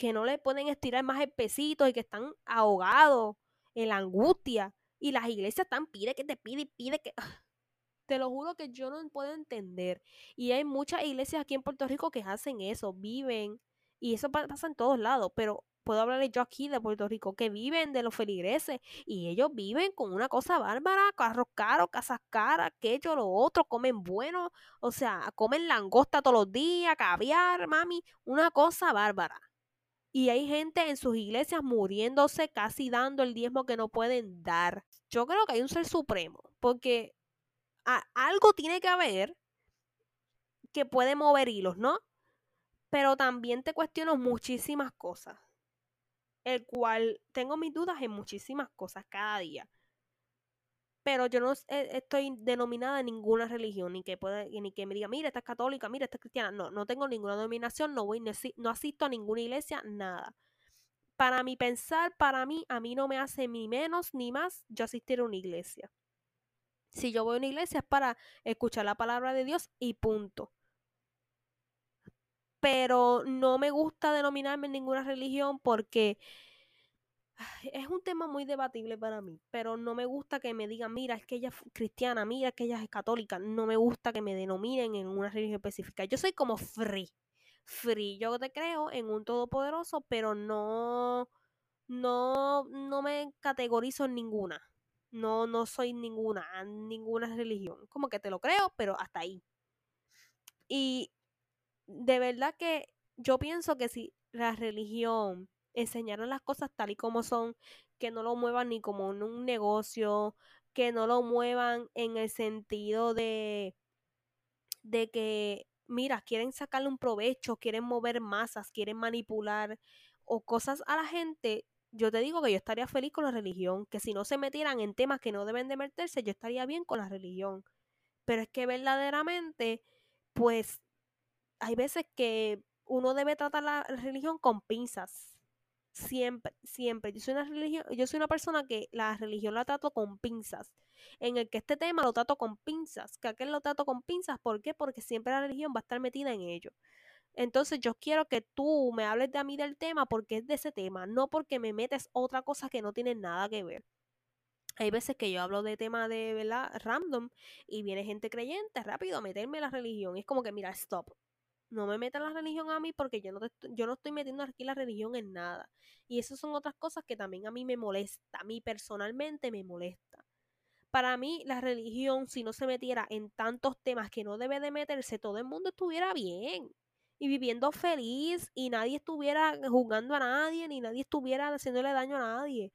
que no le pueden estirar más el pesito y que están ahogados en la angustia. Y las iglesias están, pide que te pide y pide que... <laughs> Te lo juro que yo no puedo entender. Y hay muchas iglesias aquí en Puerto Rico que hacen eso, viven. Y eso pasa en todos lados, pero puedo hablarles yo aquí de Puerto Rico, que viven de los feligreses y ellos viven con una cosa bárbara, carros caros, casas caras, que yo lo otro, comen bueno, o sea, comen langosta todos los días, caviar, mami, una cosa bárbara. Y hay gente en sus iglesias muriéndose, casi dando el diezmo que no pueden dar. Yo creo que hay un ser supremo, porque algo tiene que haber que puede mover hilos, ¿no? Pero también te cuestiono muchísimas cosas, el cual tengo mis dudas en muchísimas cosas cada día pero yo no estoy denominada en ninguna religión, ni que pueda, ni que me diga, mira, esta es católica, mira, esta es cristiana. No, no tengo ninguna denominación, no voy, no asisto a ninguna iglesia, nada. Para mi pensar, para mí, a mí no me hace ni menos ni más yo asistir a una iglesia. Si yo voy a una iglesia es para escuchar la palabra de Dios y punto. Pero no me gusta denominarme en ninguna religión porque es un tema muy debatible para mí, pero no me gusta que me digan, mira, es que ella es cristiana, mira, es que ella es católica. No me gusta que me denominen en una religión específica. Yo soy como free. Free. Yo te creo en un todopoderoso, pero no, no, no me categorizo en ninguna. No, no soy ninguna, ninguna religión. Como que te lo creo, pero hasta ahí. Y de verdad que yo pienso que si la religión enseñaron las cosas tal y como son, que no lo muevan ni como en un negocio, que no lo muevan en el sentido de, de que, mira, quieren sacarle un provecho, quieren mover masas, quieren manipular o cosas a la gente, yo te digo que yo estaría feliz con la religión, que si no se metieran en temas que no deben de meterse, yo estaría bien con la religión. Pero es que verdaderamente, pues, hay veces que uno debe tratar la religión con pinzas Siempre, siempre. Yo soy una religión, yo soy una persona que la religión la trato con pinzas. En el que este tema lo trato con pinzas, que aquel lo trato con pinzas, ¿por qué? Porque siempre la religión va a estar metida en ello. Entonces yo quiero que tú me hables de a mí del tema porque es de ese tema, no porque me metes otra cosa que no tiene nada que ver. Hay veces que yo hablo de tema de, ¿verdad? Random y viene gente creyente rápido a meterme la religión. es como que, mira, stop. No me metas la religión a mí porque yo no, yo no estoy metiendo aquí la religión en nada. Y esas son otras cosas que también a mí me molesta. A mí personalmente me molesta. Para mí, la religión, si no se metiera en tantos temas que no debe de meterse, todo el mundo estuviera bien y viviendo feliz y nadie estuviera juzgando a nadie ni nadie estuviera haciéndole daño a nadie.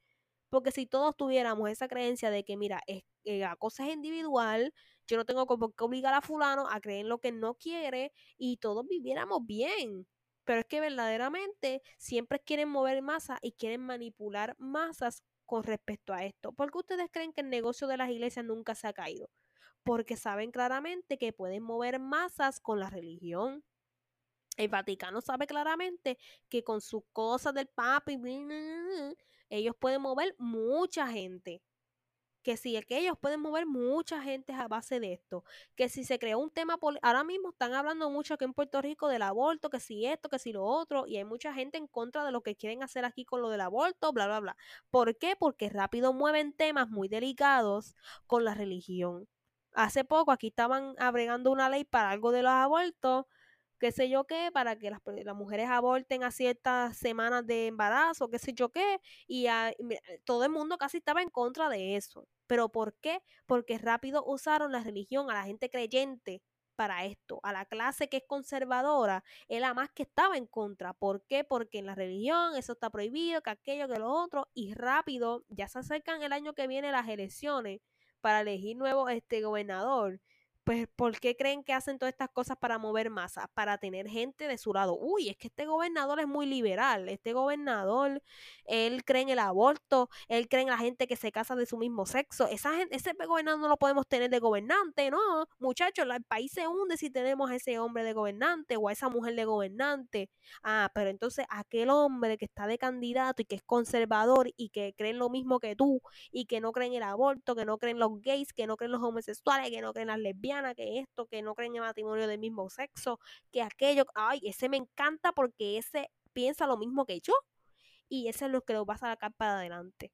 Porque si todos tuviéramos esa creencia de que, mira, es, eh, la cosa es individual, yo no tengo por obligar a fulano a creer en lo que no quiere y todos viviéramos bien. Pero es que verdaderamente siempre quieren mover masas y quieren manipular masas con respecto a esto. ¿Por qué ustedes creen que el negocio de las iglesias nunca se ha caído? Porque saben claramente que pueden mover masas con la religión. El Vaticano sabe claramente que con sus cosas del Papa ellos pueden mover mucha gente. Que es que ellos pueden mover mucha gente a base de esto. Que si se creó un tema, ahora mismo están hablando mucho aquí en Puerto Rico del aborto, que si esto, que si lo otro, y hay mucha gente en contra de lo que quieren hacer aquí con lo del aborto, bla, bla, bla. ¿Por qué? Porque rápido mueven temas muy delicados con la religión. Hace poco aquí estaban abregando una ley para algo de los abortos qué sé yo qué, para que las, mujeres aborten a ciertas semanas de embarazo, qué sé yo qué, y todo el mundo casi estaba en contra de eso. ¿Pero por qué? Porque rápido usaron la religión a la gente creyente para esto, a la clase que es conservadora, es la más que estaba en contra. ¿Por qué? Porque en la religión eso está prohibido, que aquello, que lo otro, y rápido, ya se acercan el año que viene las elecciones para elegir nuevo este gobernador pues, ¿por qué creen que hacen todas estas cosas para mover masas? Para tener gente de su lado. Uy, es que este gobernador es muy liberal. Este gobernador, él cree en el aborto, él cree en la gente que se casa de su mismo sexo. Esa gente, ese gobernador no lo podemos tener de gobernante, ¿no? Muchachos, el país se hunde si tenemos a ese hombre de gobernante o a esa mujer de gobernante. Ah, pero entonces aquel hombre que está de candidato y que es conservador y que cree en lo mismo que tú y que no cree en el aborto, que no cree en los gays, que no cree en los homosexuales, que no cree en las lesbianas que esto, que no creen en matrimonio del mismo sexo, que aquello, ay, ese me encanta porque ese piensa lo mismo que yo y ese es lo que lo vas a sacar para adelante.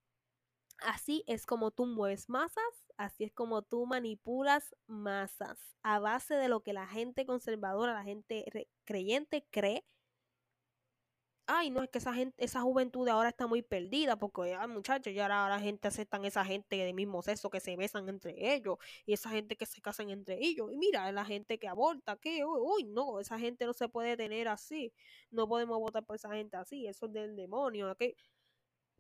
Así es como tú mueves masas, así es como tú manipulas masas a base de lo que la gente conservadora, la gente creyente cree ay, no, es que esa gente, esa juventud de ahora está muy perdida, porque, ay, muchachos, ya ahora la gente aceptan esa gente de mismo sexo que se besan entre ellos, y esa gente que se casan entre ellos, y mira, la gente que aborta, que, uy, no, esa gente no se puede tener así, no podemos votar por esa gente así, eso es del demonio, ¿qué?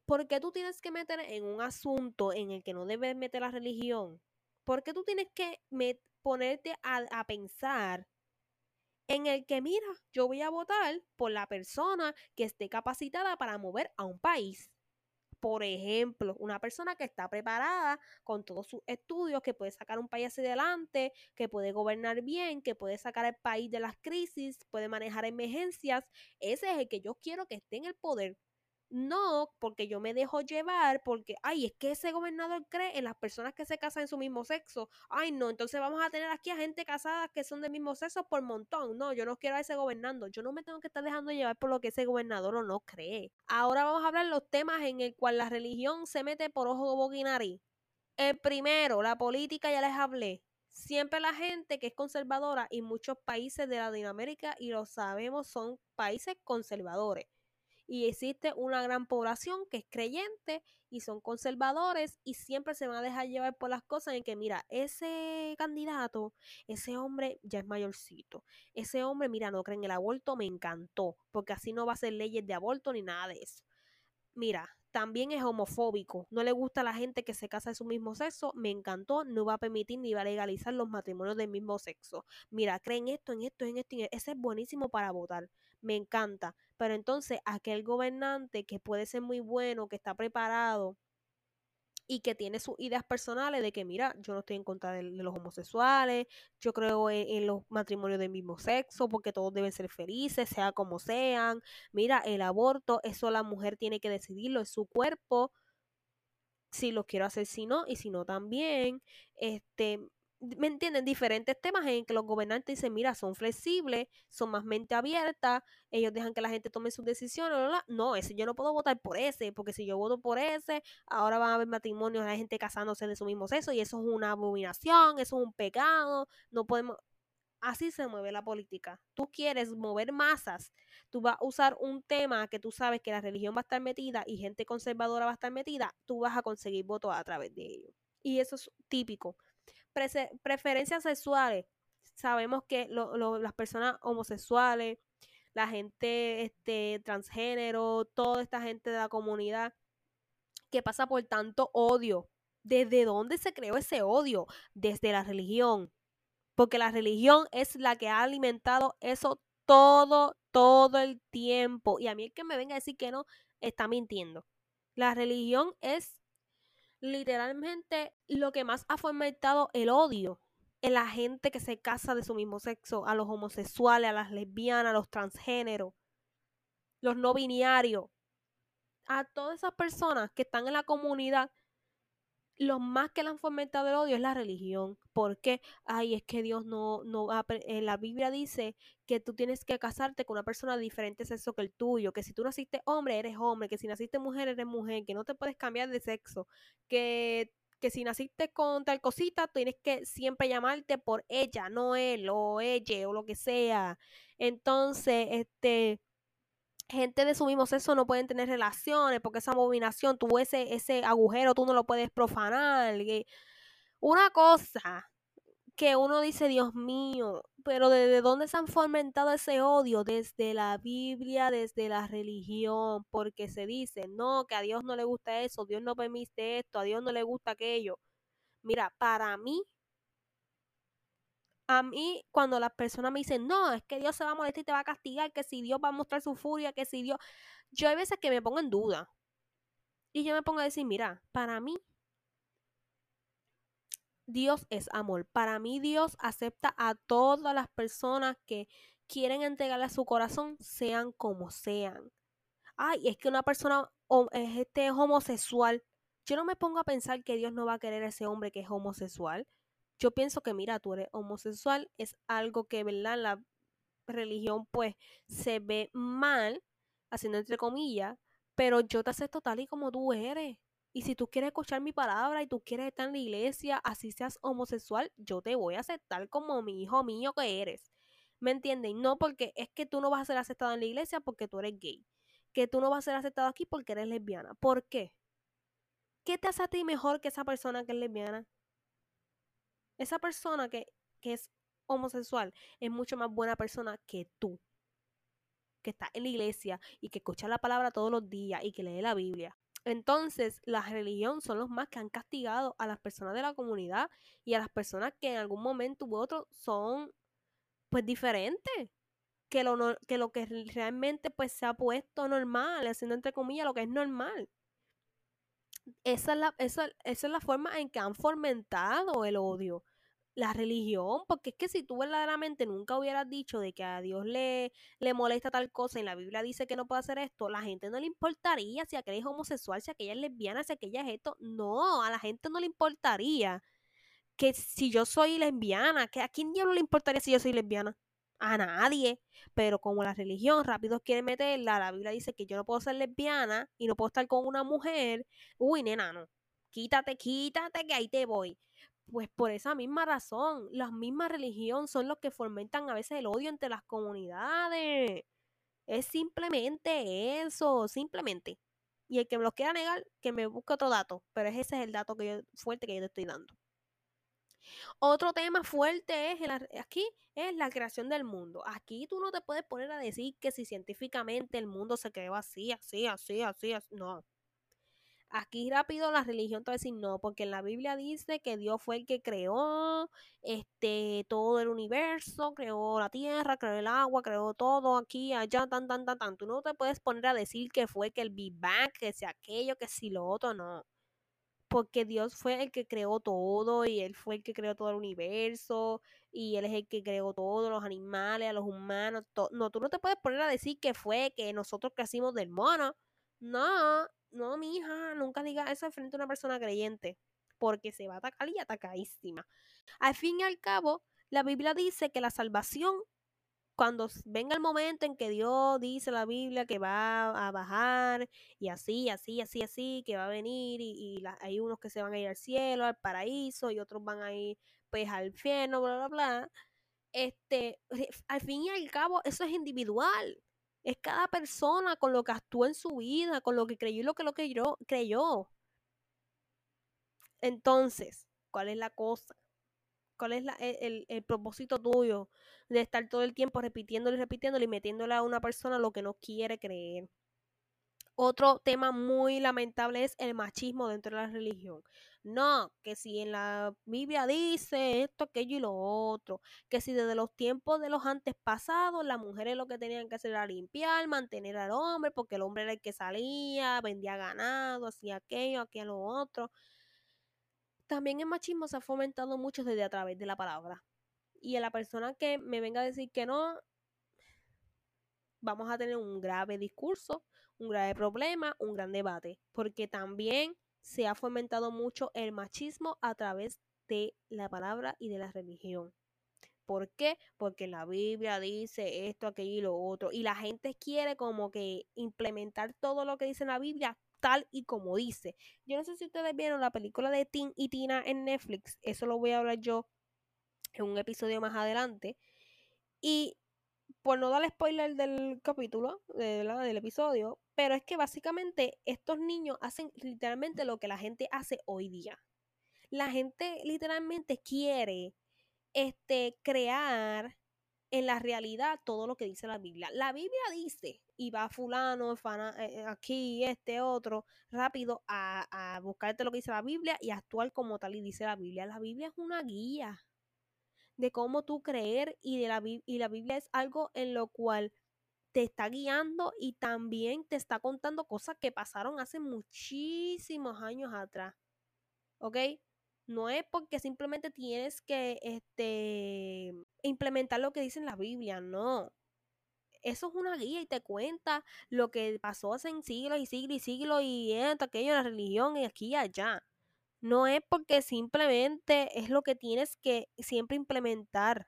¿Por qué tú tienes que meter en un asunto en el que no debes meter la religión? ¿Por qué tú tienes que ponerte a, a pensar en el que, mira, yo voy a votar por la persona que esté capacitada para mover a un país. Por ejemplo, una persona que está preparada con todos sus estudios, que puede sacar un país hacia adelante, que puede gobernar bien, que puede sacar el país de las crisis, puede manejar emergencias. Ese es el que yo quiero que esté en el poder. No, porque yo me dejo llevar, porque, ay, es que ese gobernador cree en las personas que se casan en su mismo sexo. Ay, no, entonces vamos a tener aquí a gente casada que son del mismo sexo por montón. No, yo no quiero a ese gobernando. Yo no me tengo que estar dejando llevar por lo que ese gobernador o no cree. Ahora vamos a hablar los temas en el cual la religión se mete por ojo, boca y nariz. El primero, la política, ya les hablé. Siempre la gente que es conservadora y muchos países de Latinoamérica, y lo sabemos, son países conservadores y existe una gran población que es creyente y son conservadores y siempre se van a dejar llevar por las cosas en que, mira, ese candidato, ese hombre ya es mayorcito, ese hombre, mira, no cree en el aborto, me encantó, porque así no va a ser leyes de aborto ni nada de eso. Mira, también es homofóbico, no le gusta a la gente que se casa de su mismo sexo, me encantó, no va a permitir ni va a legalizar los matrimonios del mismo sexo. Mira, creen esto, en esto, en esto, en esto. ese es buenísimo para votar me encanta. Pero entonces aquel gobernante que puede ser muy bueno, que está preparado, y que tiene sus ideas personales de que, mira, yo no estoy en contra de, los homosexuales, yo creo en, los matrimonios del mismo sexo, porque todos deben ser felices, sea como sean. Mira, el aborto, eso la mujer tiene que decidirlo, es su cuerpo, si lo quiero hacer, si no, y si no también. Este, ¿me entienden? Diferentes temas en que los gobernantes dicen, mira, son flexibles, son más mente abierta, ellos dejan que la gente tome sus decisiones, no, ese yo no puedo votar por ese, porque si yo voto por ese, ahora van a haber matrimonios, hay gente casándose de su mismo sexo y eso es una abominación, eso es un pecado, no podemos... Así se mueve la política. Tú quieres mover masas, tú vas a usar un tema que tú sabes que la religión va a estar metida y gente conservadora va a estar metida, tú vas a conseguir votos a través de ello. Y eso es típico preferencias sexuales. Sabemos que las personas homosexuales, la gente este, transgénero, toda esta gente de la comunidad que pasa por tanto odio. ¿Desde dónde se creó ese odio? Desde la religión. Porque la religión es la que ha alimentado eso todo, todo el tiempo. Y a mí el que me venga a decir que no, está mintiendo. La religión es literalmente lo que más ha fomentado el odio en la gente que se casa de su mismo sexo, a los homosexuales, a las lesbianas, a los transgéneros, los no binarios, a todas esas personas que están en la comunidad lo más que le han fomentado el odio es la religión. Porque, ay, es que Dios no, no, en la Biblia dice que tú tienes que casarte con una persona de diferente sexo que el tuyo, que si tú naciste hombre, eres hombre, que si naciste mujer, eres mujer, que no te puedes cambiar de sexo, que, que si naciste con tal cosita, tienes que siempre llamarte por ella, no él o ella o lo que sea. Entonces, este gente de su mismo sexo no pueden tener relaciones porque esa abominación, tú ese, ese agujero, tú no lo puedes profanar. una cosa que uno dice, Dios mío, pero ¿desde dónde se han fomentado ese odio? Desde la Biblia, desde la religión, porque se dice, no, que a Dios no le gusta eso, Dios no permite esto, a Dios no le gusta aquello. Mira, para mí, a mí, cuando las personas me dicen, no, es que Dios se va a molestar y te va a castigar, que si Dios va a mostrar su furia, que si Dios. Yo hay veces que me pongo en duda. Y yo me pongo a decir, mira, para mí, Dios es amor. Para mí, Dios acepta a todas las personas que quieren entregarle a su corazón, sean como sean. Ay, es que una persona es este, es homosexual. Yo no me pongo a pensar que Dios no va a querer a ese hombre que es homosexual yo pienso que, mira, tú eres homosexual, es algo que, ¿verdad? La religión, pues, se ve mal, haciendo entre comillas, pero yo te acepto tal y como tú eres. Y si tú quieres escuchar mi palabra y tú quieres estar en la iglesia, así seas homosexual, yo te voy a aceptar como mi hijo mío que eres. ¿Me entiendes? No porque es que tú no vas a ser aceptado en la iglesia porque tú eres gay. Que tú no vas a ser aceptado aquí porque eres lesbiana. ¿Por qué? ¿Qué te hace a ti mejor que esa persona que es lesbiana? Esa persona que, es homosexual es mucho más buena persona que tú, que está en la iglesia y que escucha la palabra todos los días y que lee la Biblia. Entonces, la religión son los más que han castigado a las personas de la comunidad y a las personas que en algún momento u otro son pues diferentes que lo, que lo que realmente pues se ha puesto normal, haciendo entre comillas lo que es normal esa es, la, esa, es la forma en que han fomentado el odio. La religión, porque es que si tú verdaderamente nunca hubieras dicho de que a Dios le, le molesta tal cosa y la Biblia dice que no puede hacer esto, la gente no le importaría si aquella es homosexual, si aquella es lesbiana, si aquella es esto. No, a la gente no le importaría que si yo soy lesbiana, que a quién diablo le importaría si yo soy lesbiana a nadie. Pero como la religión rápido quiere meterla, la Biblia dice que yo no puedo ser lesbiana y no puedo estar con una mujer. Uy, nena, no. Quítate, quítate, que ahí te voy. Pues por esa misma razón, las mismas religión son los que fomentan a veces el odio entre las comunidades. Es simplemente eso, simplemente. Y el que me lo quiera negar, que me busque otro dato. Pero ese es el dato que yo, fuerte que yo te estoy dando. Otro tema fuerte es aquí es la creación del mundo. Aquí tú no te puedes poner a decir que si científicamente el mundo se creó así, así, así, así, así. no. Aquí rápido la religión te va a decir no, porque en la Biblia dice que Dios fue el que creó este todo el universo, creó la tierra, creó el agua, creó todo aquí, allá, tan, tan, tan, tan. Tú no te puedes poner a decir que fue que el Big Bang, que sea aquello, que si lo otro, no porque Dios fue el que creó todo y Él fue el que creó todo el universo y Él es el que creó todos los animales, a los humanos. No, tú no te puedes poner a decir que fue que nosotros crecimos del mono. No, no, mi hija, nunca diga eso frente a una persona creyente, porque se va a atacar y atacadísima. Al fin y al cabo, la Biblia dice que la salvación cuando venga el momento en que Dios dice la Biblia que va a bajar y así, así, así, así, que va a venir y, hay unos que se van a ir al cielo, al paraíso y otros van a ir pues al infierno, bla, bla, bla. Este, al fin y al cabo, eso es individual. Es cada persona con lo que actúa en su vida, con lo que creyó y lo que lo que creyó. Entonces, ¿cuál es la cosa? ¿Cuál es e, el, propósito tuyo de estar todo el tiempo repitiéndolo y repitiéndolo y metiéndole a una persona lo que no quiere creer? Otro tema muy lamentable es el machismo dentro de la religión. No, que si en la Biblia dice esto, aquello y lo otro, que si desde los tiempos de los antepasados las mujeres lo que tenían que hacer era limpiar, mantener al hombre, porque el hombre era el que salía, vendía ganado, hacía aquello, aquello, lo otro. También el machismo se ha fomentado mucho desde a través de la palabra. Y a la persona que me venga a decir que no, vamos a tener un grave discurso, un grave problema, un gran debate, porque también se ha fomentado mucho el machismo a través de la palabra y de la religión. ¿Por qué? Porque la Biblia dice esto, aquello y lo otro. Y la gente quiere como que implementar todo lo que dice la Biblia tal y como dice. Yo no sé si ustedes vieron la película de Tim y Tina en Netflix, eso lo voy a hablar yo en un episodio más adelante. Y por no dar spoiler del capítulo, del episodio, pero es que básicamente estos niños hacen literalmente lo que la gente hace hoy día. La gente literalmente quiere este, crear en la realidad todo lo que dice la Biblia. La Biblia dice, y va fulano, eh, eh, aquí, este, otro, rápido a, a buscarte lo que dice la Biblia y actuar como tal y dice la Biblia. La Biblia es una guía de cómo tú creer y, de la, y la Biblia es algo en lo cual te está guiando y también te está contando cosas que pasaron hace muchísimos años atrás. ¿Ok? No es porque simplemente tienes que este, implementar lo que dice en la Biblia, no. Eso es una guía y te cuenta lo que pasó hace siglos y siglos y siglos y esto, aquello, la religión y aquí y allá. No es porque simplemente es lo que tienes que siempre implementar.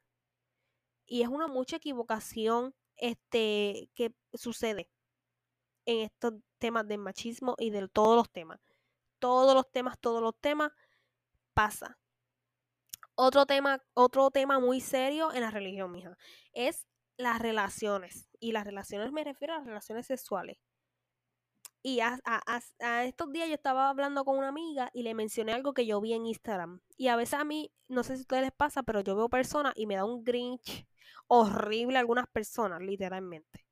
Y es una mucha equivocación este, que sucede en estos temas de machismo y de todos los temas. Todos los temas, todos los temas pasa. Otro tema, otro tema muy serio en la religión, mija, es las relaciones. Y las relaciones me refiero a las relaciones sexuales. Y a, estos días yo estaba hablando con una amiga y le mencioné algo que yo vi en Instagram. Y a veces a mí, no sé si a ustedes les pasa, pero yo veo personas y me da un grinch horrible a algunas personas, literalmente.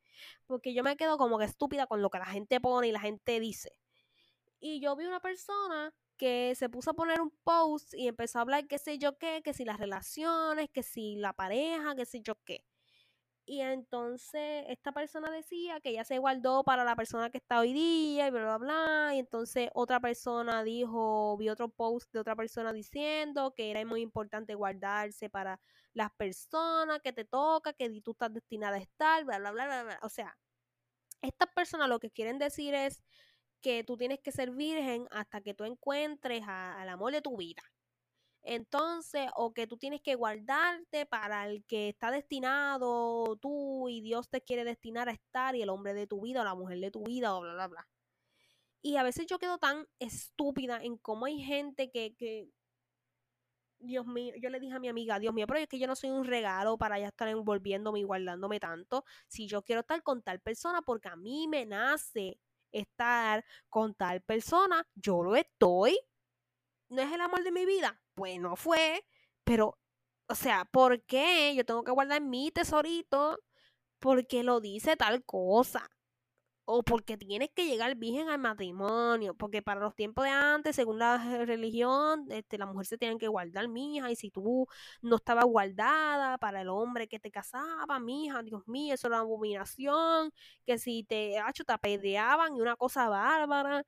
Porque yo me quedo como que estúpida con lo que la gente pone y la gente dice. Y yo vi una persona que se puso a poner un post y empezó a hablar qué sé yo qué, que si las relaciones, que si la pareja, qué sé yo qué. Y entonces esta persona decía que ella se guardó para la persona que está hoy día y bla, bla, bla. Y entonces otra persona dijo, vi otro post de otra persona diciendo que era muy importante guardarse para las personas que te toca, que tú estás destinada a estar, bla, bla, bla, bla, bla. O sea, estas personas lo que quieren decir es que tú tienes que ser virgen hasta que tú encuentres al amor de tu vida. Entonces, o que tú tienes que guardarte para el que está destinado tú y Dios te quiere destinar a estar y el hombre de tu vida o la mujer de tu vida o bla, bla, bla. Y a veces yo quedo tan estúpida en cómo hay gente que, que Dios mío, yo le dije a mi amiga, Dios mío, pero es que yo no soy un regalo para ya estar envolviéndome y guardándome tanto. Si yo quiero estar con tal persona porque a mí me nace estar con tal persona, yo lo estoy. ¿No es el amor de mi vida? Pues no fue, pero, o sea, ¿por qué yo tengo que guardar mi tesorito? Porque lo dice tal cosa o porque tienes que llegar virgen al matrimonio, porque para los tiempos de antes, según la religión, este, la mujer se tiene que guardar, mija, y si tú no estabas guardada para el hombre que te casaba, mija, Dios mío, eso era una abominación, que si te, hecho, te apedreaban y una cosa bárbara,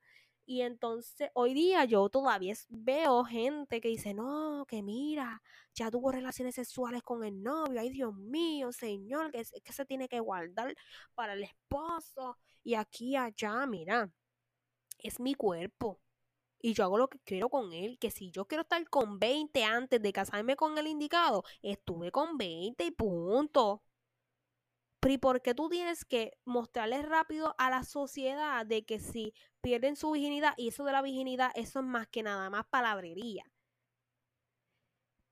Y entonces hoy día yo todavía veo gente que dice, no, que mira, ya tuvo relaciones sexuales con el novio, ay Dios mío, señor, que, que se tiene que guardar para el esposo. Y aquí allá, mira, es mi cuerpo. Y yo hago lo que quiero con él, que si yo quiero estar con 20 antes de casarme con el indicado, estuve con 20 y punto. Pero ¿y por qué tú tienes que mostrarles rápido a la sociedad de que si pierden su virginidad, y eso de la virginidad, eso es más que nada más palabrería?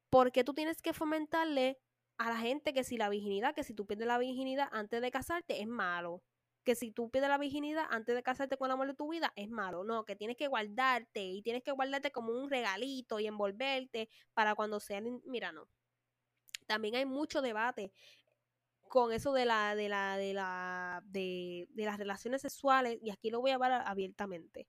Porque tú tienes que fomentarle a la gente que si la virginidad, que si tú pierdes la virginidad antes de casarte es malo. Que si tú pierdes la virginidad antes de casarte con el amor de tu vida es malo. No, que tienes que guardarte y tienes que guardarte como un regalito y envolverte para cuando sean. Mira, no. También hay mucho debate con eso de la, de la, de la, de, las relaciones sexuales, y aquí lo voy a hablar abiertamente.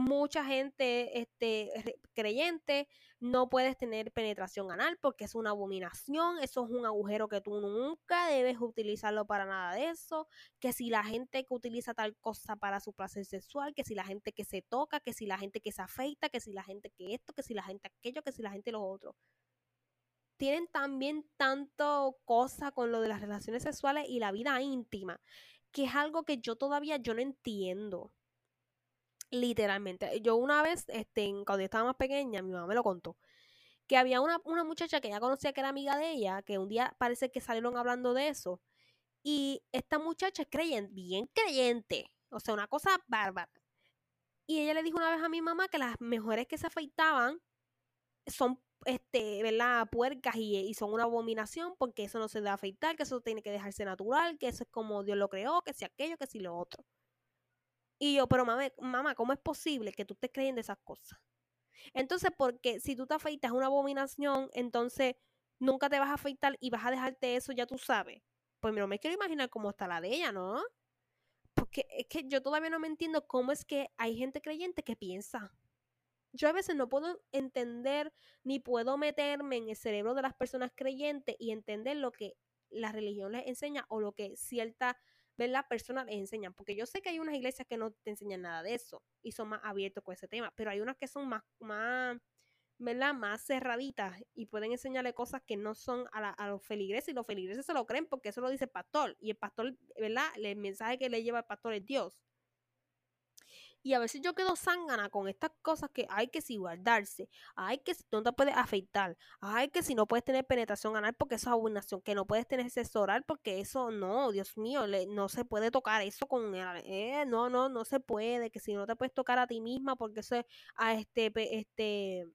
Mucha gente este, creyente no puedes tener penetración anal porque es una abominación, eso es un agujero que tú nunca debes utilizarlo para nada de eso, que si la gente que utiliza tal cosa para su placer sexual, que si la gente que se toca, que si la gente que se afeita, que si la gente que esto, que si la gente aquello, que si la gente lo otro tienen también tanto cosa con lo de las relaciones sexuales y la vida íntima, que es algo que yo todavía yo no entiendo. Literalmente. Yo una vez, este, cuando yo estaba más pequeña, mi mamá me lo contó, que había una, una muchacha que ella conocía que era amiga de ella, que un día parece que salieron hablando de eso. Y esta muchacha es creyente, bien creyente, o sea, una cosa bárbara. Y ella le dijo una vez a mi mamá que las mejores que se afeitaban son este, ¿verdad? Puercas y, son una abominación porque eso no se debe afeitar, que eso tiene que dejarse natural, que eso es como Dios lo creó, que si aquello, que si lo otro. Y yo, pero mamá, mamá, ¿cómo es posible que tú estés creyendo esas cosas? Entonces, porque si tú te afeitas una abominación, entonces nunca te vas a afeitar y vas a dejarte eso, ya tú sabes. Pues no me quiero imaginar cómo está la de ella, ¿no? Porque es que yo todavía no me entiendo cómo es que hay gente creyente que piensa yo a veces no puedo entender ni puedo meterme en el cerebro de las personas creyentes y entender lo que la religión les enseña o lo que ciertas personas les enseñan. Porque yo sé que hay unas iglesias que no te enseñan nada de eso y son más abiertos con ese tema, pero hay unas que son más, más, ¿verdad? más cerraditas y pueden enseñarle cosas que no son a, a los feligreses y los feligreses se lo creen porque eso lo dice el pastor y el pastor, ¿verdad? El mensaje que le lleva el pastor es Dios. Y a veces yo quedo zángana con estas cosas que hay que si guardarse, hay que si no te puedes afeitar, hay que si no puedes tener penetración anal porque eso es abominación, que no puedes tener sexo porque eso no, Dios mío, no se puede tocar eso con eh, no, no, no se puede, que si no te puedes tocar a ti misma porque eso es a este, este,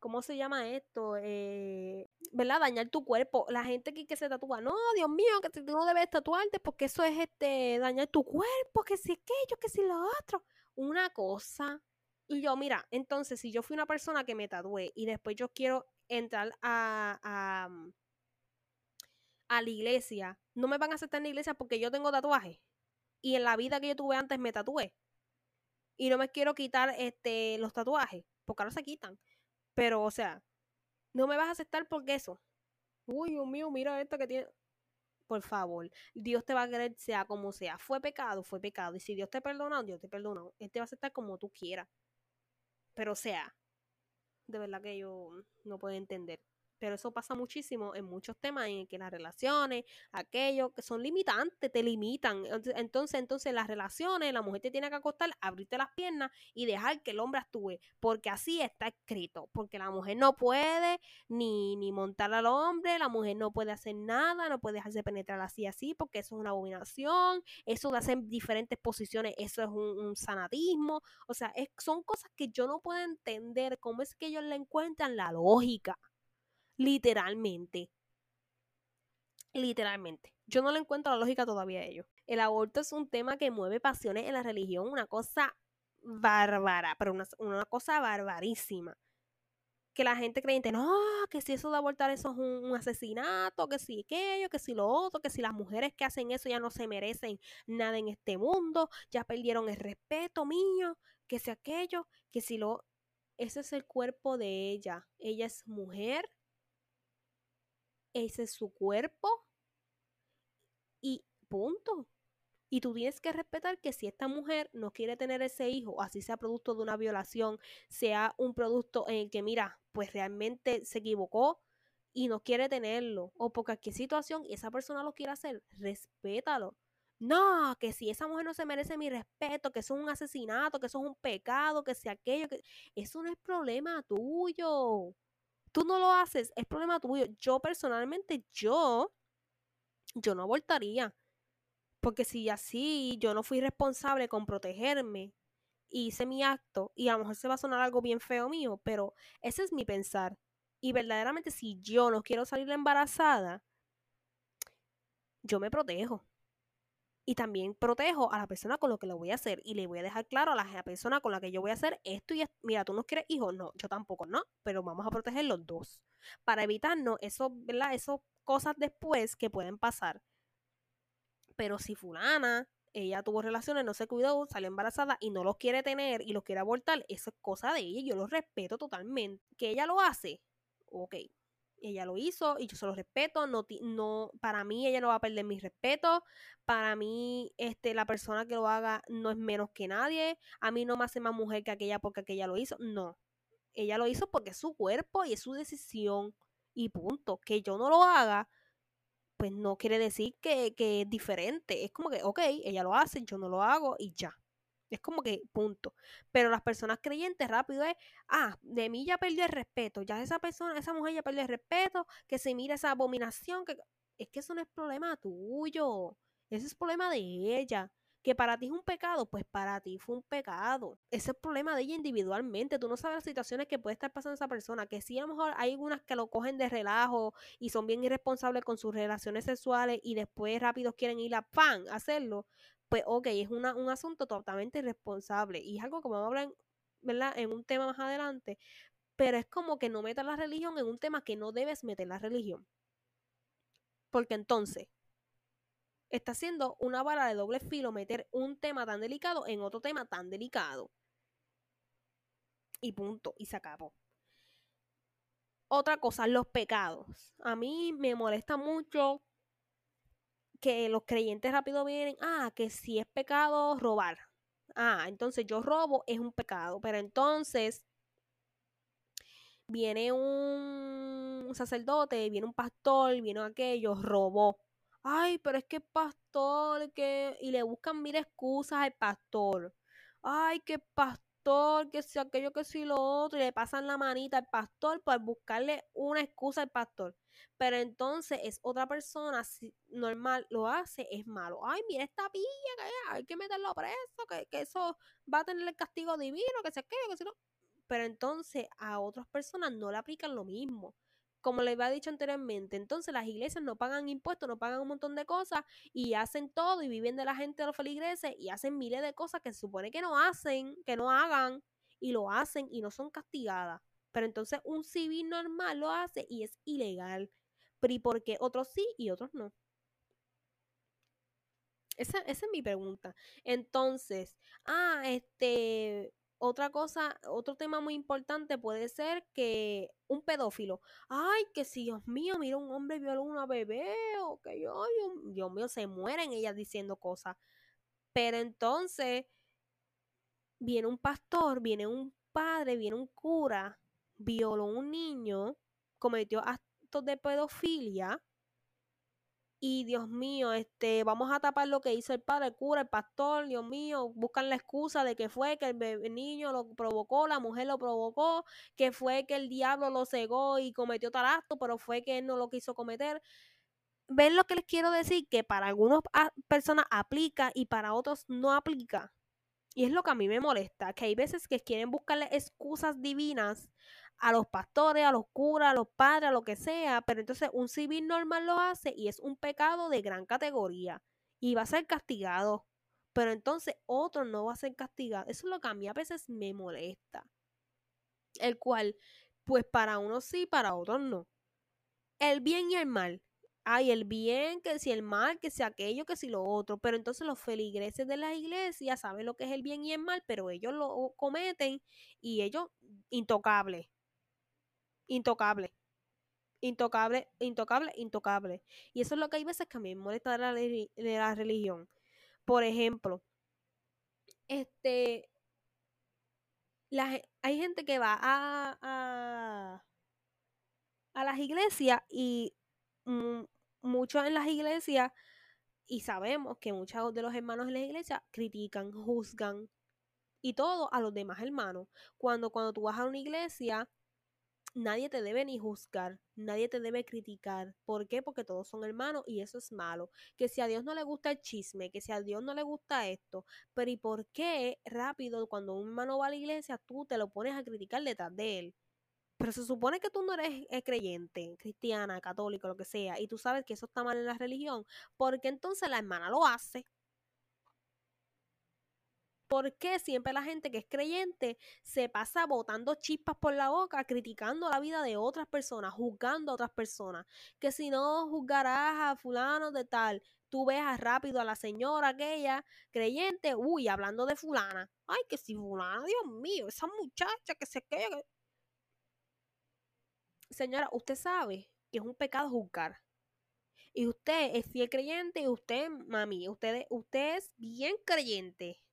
¿cómo se llama esto? Eh, ¿Verdad? Dañar tu cuerpo. La gente que, que se tatúa, no, Dios mío, que tú no debes tatuarte porque eso es este dañar tu cuerpo, que si aquello, que si lo otro una cosa. Y yo, mira, entonces si yo fui una persona que me tatué y después yo quiero entrar a, a, mm, a la iglesia, no me van a aceptar en la iglesia porque yo tengo tatuaje. Y en la vida que yo tuve antes me tatué. Y no me quiero quitar este, los tatuajes, porque ahora se quitan. Pero, o sea, no me vas a aceptar porque eso. Uy, Dios mío, mira esto que tiene por favor, Dios te va a querer sea como sea. Fue pecado, fue pecado. Y si Dios te perdona, Dios te perdona. Él te va a aceptar como tú quieras. Pero sea, de verdad que yo no puedo entender. Pero eso pasa muchísimo en muchos temas en que las relaciones, aquello que son limitantes, te limitan. Entonces, entonces las relaciones, la mujer te tiene que acostar, abrirte las piernas y dejar que el hombre actúe, porque así está escrito, porque la mujer no puede ni, ni montar al hombre, la mujer no puede hacer nada, no puede dejarse penetrar así así, porque eso es una abominación, eso de hacer diferentes posiciones, eso es un, sanatismo, o sea, son cosas que yo no puedo entender cómo es que ellos le encuentran la lógica. Literalmente. Literalmente. Yo no le encuentro la lógica todavía a ellos. El aborto es un tema que mueve pasiones en la religión, una cosa bárbara, pero una, cosa barbarísima. Que la gente creyente, no, que si eso de abortar eso es un, asesinato, que si aquello, que si lo otro, que si las mujeres que hacen eso ya no se merecen nada en este mundo, ya perdieron el respeto mío, que si aquello, que si lo... Ese es el cuerpo de ella. Ella es mujer, ese es su cuerpo y punto. Y tú tienes que respetar que si esta mujer no quiere tener ese hijo, así sea producto de una violación, sea un producto en el que, mira, pues realmente se equivocó y no quiere tenerlo, o por cualquier situación y esa persona lo quiere hacer, respétalo. No, que si esa mujer no se merece mi respeto, que eso es un asesinato, que eso es un pecado, que si aquello, que eso no es problema tuyo. Tú no lo haces, es problema tuyo. Yo personalmente, yo, yo no abortaría. Porque si así yo no fui responsable con protegerme, hice mi acto, y a lo mejor se va a sonar algo bien feo mío, pero ese es mi pensar. Y verdaderamente si yo no quiero salir embarazada, yo me protejo. Y también protejo a la persona con lo que lo voy a hacer. Y le voy a dejar claro a la persona con la que yo voy a hacer esto y esto. Mira, tú no quieres hijos, no, yo tampoco, no. Pero vamos a proteger los dos. Para evitarnos eso, ¿verdad? Esas cosas después que pueden pasar. Pero si fulana, ella tuvo relaciones, no se cuidó, salió embarazada y no los quiere tener y los quiere abortar, eso es cosa de ella. Yo lo respeto totalmente. Que ella lo hace, ok, ella lo hizo y yo se lo respeto, no, no, para mí ella no va a perder mi respeto, para mí este, la persona que lo haga no es menos que nadie, a mí no me hace más mujer que aquella porque aquella lo hizo, no, ella lo hizo porque es su cuerpo y es su decisión y punto, que yo no lo haga, pues no quiere decir que, que es diferente, es como que, ok, ella lo hace, yo no lo hago y ya. Es como que punto. Pero las personas creyentes rápido es, ah, de mí ya perdió el respeto, ya esa persona, esa mujer ya perdió el respeto, que se mira esa abominación, que es que eso no es problema tuyo, ese es problema de ella. Que para ti es un pecado, pues para ti fue un pecado. Ese es el problema de ella individualmente. Tú no sabes las situaciones que puede estar pasando esa persona. Que sí, a lo mejor hay algunas que lo cogen de relajo y son bien irresponsables con sus relaciones sexuales y después rápido quieren ir a pan hacerlo pues ok, es un asunto totalmente irresponsable y es algo que vamos a hablar. En un tema más adelante, pero es como que no metas la religión en un tema que no debes meter la religión. Porque entonces, está haciendo una vara de doble filo meter un tema tan delicado en otro tema tan delicado. Y punto, y se acabó. Otra cosa, los pecados. A mí me molesta mucho que los creyentes rápido vienen, ah, que si es pecado robar. Ah, entonces yo robo es un pecado, pero entonces viene un sacerdote, viene un pastor, viene aquello, robó. Ay, pero es que pastor, que... Y le buscan mil excusas al pastor. Ay, que pastor que si aquello, que si lo otro, y le pasan la manita al pastor por buscarle una excusa al pastor. Pero entonces es otra persona, si normal lo hace, es malo. Ay, mira esta pilla, que hay que meterlo preso, que, que eso va a tener el castigo divino, que se aquello, que si no. Pero entonces a otras personas no le aplican lo mismo como les había dicho anteriormente, entonces las iglesias no pagan impuestos, no pagan un montón de cosas y hacen todo y viven de la gente de los feligreses y hacen miles de cosas que se supone que no hacen, que no hagan y lo hacen y no son castigadas. Pero entonces un civil normal lo hace y es ilegal. Pero ¿y por qué otros sí y otros no? Esa, esa es mi pregunta. Entonces, ah, este, otra cosa, otro tema muy importante puede ser que un pedófilo, ay, que si Dios mío, mira un hombre violó a una bebé, o que yo, Dios mío, se mueren ellas diciendo cosas. Pero entonces viene un pastor, viene un padre, viene un cura, violó a un niño, cometió actos de pedofilia y Dios mío, este, vamos a tapar lo que hizo el padre, el cura, el pastor, Dios mío, buscan la excusa de que fue que el, niño lo provocó, la mujer lo provocó, que fue que el diablo lo cegó y cometió tal acto, pero fue que él no lo quiso cometer. ¿Ven lo que les quiero decir? Que para algunas personas aplica y para otros no aplica. Y es lo que a mí me molesta, que hay veces que quieren buscarle excusas divinas a los pastores, a los curas, a los padres, a lo que sea, pero entonces un civil normal lo hace y es un pecado de gran categoría y va a ser castigado, pero entonces otro no va a ser castigado. Eso es lo que a mí a veces me molesta. El cual, pues para unos sí, para otros no. El bien y el mal. Hay el bien, que si el mal, que si aquello, que si lo otro. Pero entonces los feligreses de la iglesia saben lo que es el bien y el mal, pero ellos lo cometen y ellos intocables intocable. Intocable, intocable, intocable. Y eso es lo que hay veces que a mí me molesta de la, de la religión. Por ejemplo, este, hay gente que va a, a, las iglesias y muchos en las iglesias, y sabemos que muchos de los hermanos en la iglesia critican, juzgan y todo a los demás hermanos. Cuando, cuando tú vas a una iglesia, nadie te debe ni juzgar, nadie te debe criticar. ¿Por qué? Porque todos son hermanos y eso es malo. Que si a Dios no le gusta el chisme, que si a Dios no le gusta esto, pero ¿y por qué rápido cuando un hermano va a la iglesia tú te lo pones a criticar detrás de él? Pero se supone que tú no eres eh, creyente, cristiana, católico, lo que sea, y tú sabes que eso está mal en la religión, porque entonces la hermana lo hace. ¿Por qué siempre la gente que es creyente se pasa botando chispas por la boca, criticando la vida de otras personas, juzgando a otras personas? Que si no juzgarás a fulano de tal, tú veas rápido a la señora aquella creyente, uy, hablando de fulana. Ay, que si fulana, Dios mío, esa muchacha que se queda. Señora, usted sabe que es un pecado juzgar. Y usted es fiel creyente y usted, mami, usted, usted es bien creyente.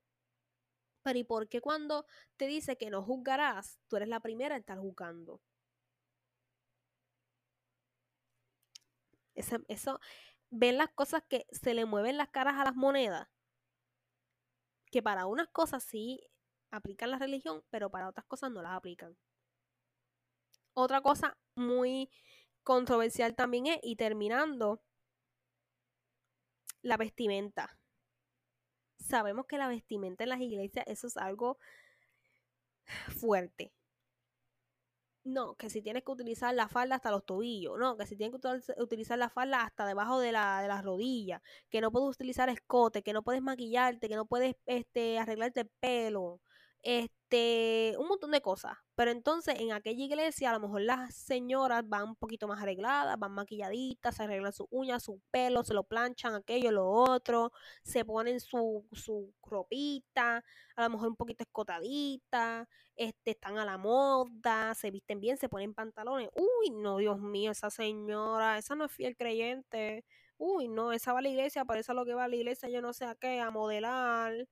Pero ¿y por qué cuando te dice que no juzgarás, tú eres la primera en estar juzgando? Eso, eso, ven las cosas que se le mueven las caras a las monedas. Que para unas cosas sí aplican la religión, pero para otras cosas no las aplican. Otra cosa muy controversial también es, y terminando, la vestimenta sabemos que la vestimenta en las iglesias, eso es algo fuerte. No, que si tienes que utilizar la falda hasta los tobillos, no, que si tienes que utilizar la falda hasta debajo de la, de las rodillas, que no puedes utilizar escote, que no puedes maquillarte, que no puedes este, arreglarte el pelo, este, un montón de cosas. Pero entonces en aquella iglesia a lo mejor las señoras van un poquito más arregladas, van maquilladitas, se arreglan sus uñas, su pelo, se lo planchan, aquello, lo otro, se ponen su, su ropita, a lo mejor un poquito escotadita, este, están a la moda, se visten bien, se ponen pantalones. Uy, no, Dios mío, esa señora, esa no es fiel creyente. Uy, no, esa va a la iglesia, por eso es lo que va a la iglesia, yo no sé a qué, a modelar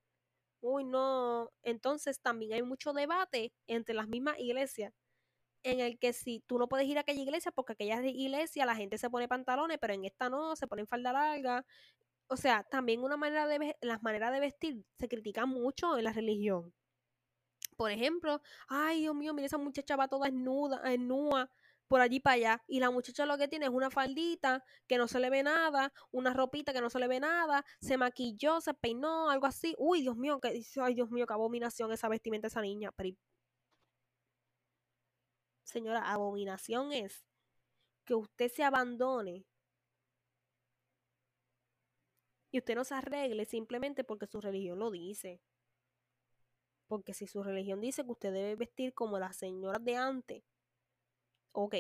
uy, no. Entonces también hay mucho debate entre las mismas iglesias en el que si tú no puedes ir a aquella iglesia porque aquella iglesia la gente se pone pantalones, pero en esta no, se ponen falda larga. O sea, también una manera de las maneras de vestir se critican mucho en la religión. Por ejemplo, ay Dios mío, mira esa muchacha va toda desnuda, desnuda por allí para allá. Y la muchacha lo que tiene es una faldita que no se le ve nada, una ropita que no se le ve nada, se maquilló, se peinó, algo así. Uy, Dios mío, que ay Dios mío, qué abominación esa vestimenta esa niña. Señora, abominación es que usted se abandone y usted no se arregle simplemente porque su religión lo dice. Porque si su religión dice que usted debe vestir como las señoras de antes, ok,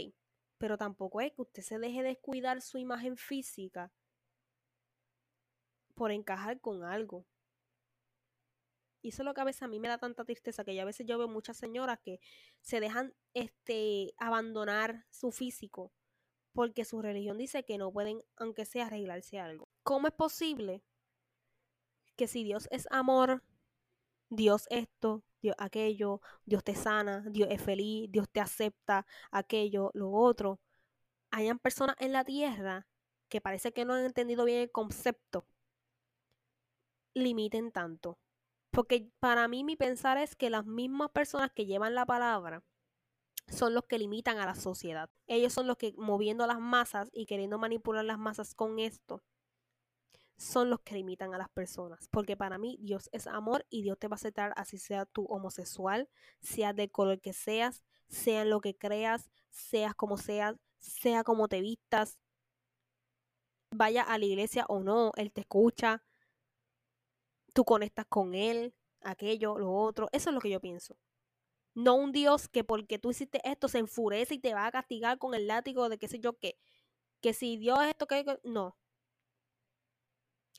pero tampoco es que usted se deje descuidar su imagen física por encajar con algo. Y eso es lo que a veces a mí me da tanta tristeza, que ya a veces yo veo muchas señoras que se dejan este, abandonar su físico porque su religión dice que no pueden, aunque sea, arreglarse algo. ¿Cómo es posible que si Dios es amor, Dios esto, Dios aquello, Dios te sana, Dios es feliz, Dios te acepta, aquello, lo otro. Hayan personas en la tierra que parece que no han entendido bien el concepto, limiten tanto. Porque para mí mi pensar es que las mismas personas que llevan la palabra son los que limitan a la sociedad. Ellos son los que moviendo las masas y queriendo manipular las masas con esto son los que limitan a las personas. Porque para mí Dios es amor y Dios te va a aceptar así sea tú homosexual, sea de color que seas, sea lo que creas, seas como seas, sea como te vistas, vaya a la iglesia o no, Él te escucha, tú conectas con Él, aquello, lo otro. Eso es lo que yo pienso. No un Dios que porque tú hiciste esto se enfurece y te va a castigar con el látigo de qué sé yo qué. Que si Dios esto que... No,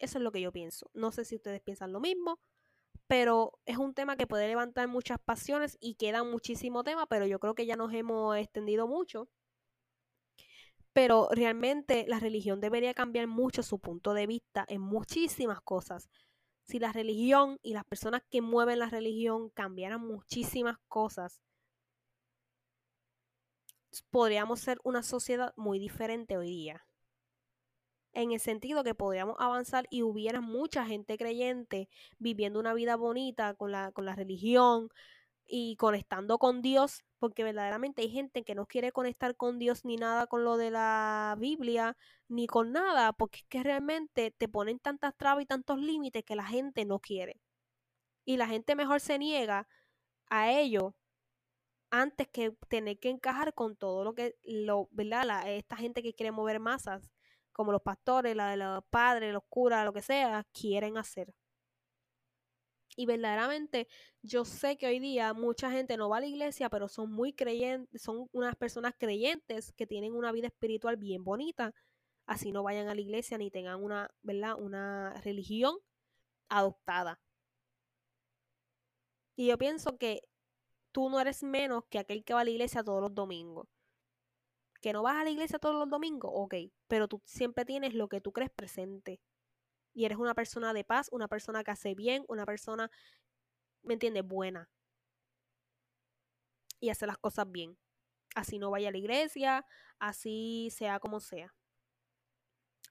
eso es lo que yo pienso. No sé si ustedes piensan lo mismo, pero es un tema que puede levantar muchas pasiones y queda muchísimo tema, pero yo creo que ya nos hemos extendido mucho. Pero realmente la religión debería cambiar mucho su punto de vista en muchísimas cosas. si la religión y las personas que mueven la religión cambiaran muchísimas cosas, podríamos ser una sociedad muy diferente hoy día. En el sentido que podríamos avanzar y hubiera mucha gente creyente viviendo una vida bonita con la, con la religión y conectando con Dios, porque verdaderamente hay gente que no quiere conectar con Dios ni nada con lo de la Biblia, ni con nada, porque es que realmente te ponen tantas trabas y tantos límites que la gente no quiere. Y la gente mejor se niega a ello antes que tener que encajar con todo lo que, lo, ¿verdad? esta gente que quiere mover masas, como los pastores, la de los padres, los curas, lo que sea, quieren hacer. Y verdaderamente yo sé que hoy día mucha gente no va a la iglesia, pero son muy creyentes, son unas personas creyentes que tienen una vida espiritual bien bonita. Así no vayan a la iglesia ni tengan una, ¿verdad? Una religión adoptada. Y yo pienso que tú no eres menos que aquel que va a la iglesia todos los domingos. Que no vas a la iglesia todos los domingos, ok, pero tú siempre tienes lo que tú crees presente. Y eres una persona de paz, una persona que hace bien, una persona, ¿me entiendes? Buena. Y hace las cosas bien. Así no vaya a la iglesia, así sea como sea.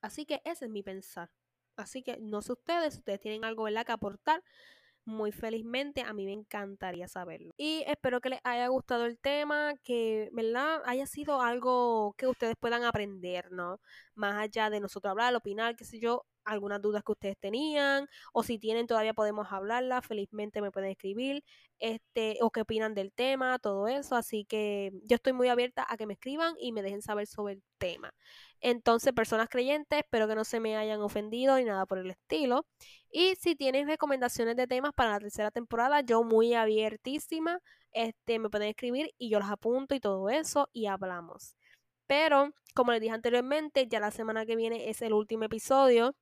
Así que ese es mi pensar. Así que no sé ustedes, ustedes tienen algo ¿verdad? que aportar, muy felizmente. A mí me encantaría saberlo. Y espero que les haya gustado el tema, que, ¿verdad? Haya sido algo que ustedes puedan aprender, ¿no? Más allá de nosotros hablar, opinar, qué sé yo, algunas dudas que ustedes tenían o si tienen todavía podemos hablarla, felizmente me pueden escribir este o qué opinan del tema, todo eso, así que yo estoy muy abierta a que me escriban y me dejen saber sobre el tema. Entonces, personas creyentes, espero que no se me hayan ofendido ni nada por el estilo. Y si tienen recomendaciones de temas para la tercera temporada, yo muy abiertísima, este me pueden escribir y yo los apunto y todo eso y hablamos. Pero, como les dije anteriormente, ya la semana que viene es el último episodio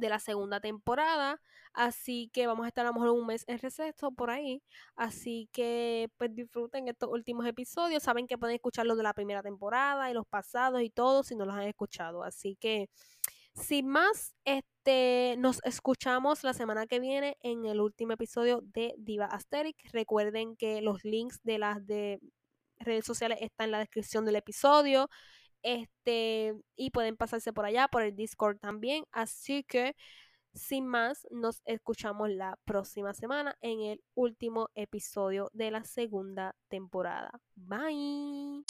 de la segunda temporada. Así que vamos a estar a lo mejor un mes en receso por ahí. Así que pues disfruten estos últimos episodios. Saben que pueden escuchar los de la primera temporada y los pasados y todo si no los han escuchado. Así que sin más, este nos escuchamos la semana que viene en el último episodio de Diva Asterix. Recuerden que los links de las de redes sociales están en la descripción del episodio. Este, y pueden pasarse por allá, por el Discord también. Así que, sin más, nos escuchamos la próxima semana en el último episodio de la segunda temporada. Bye.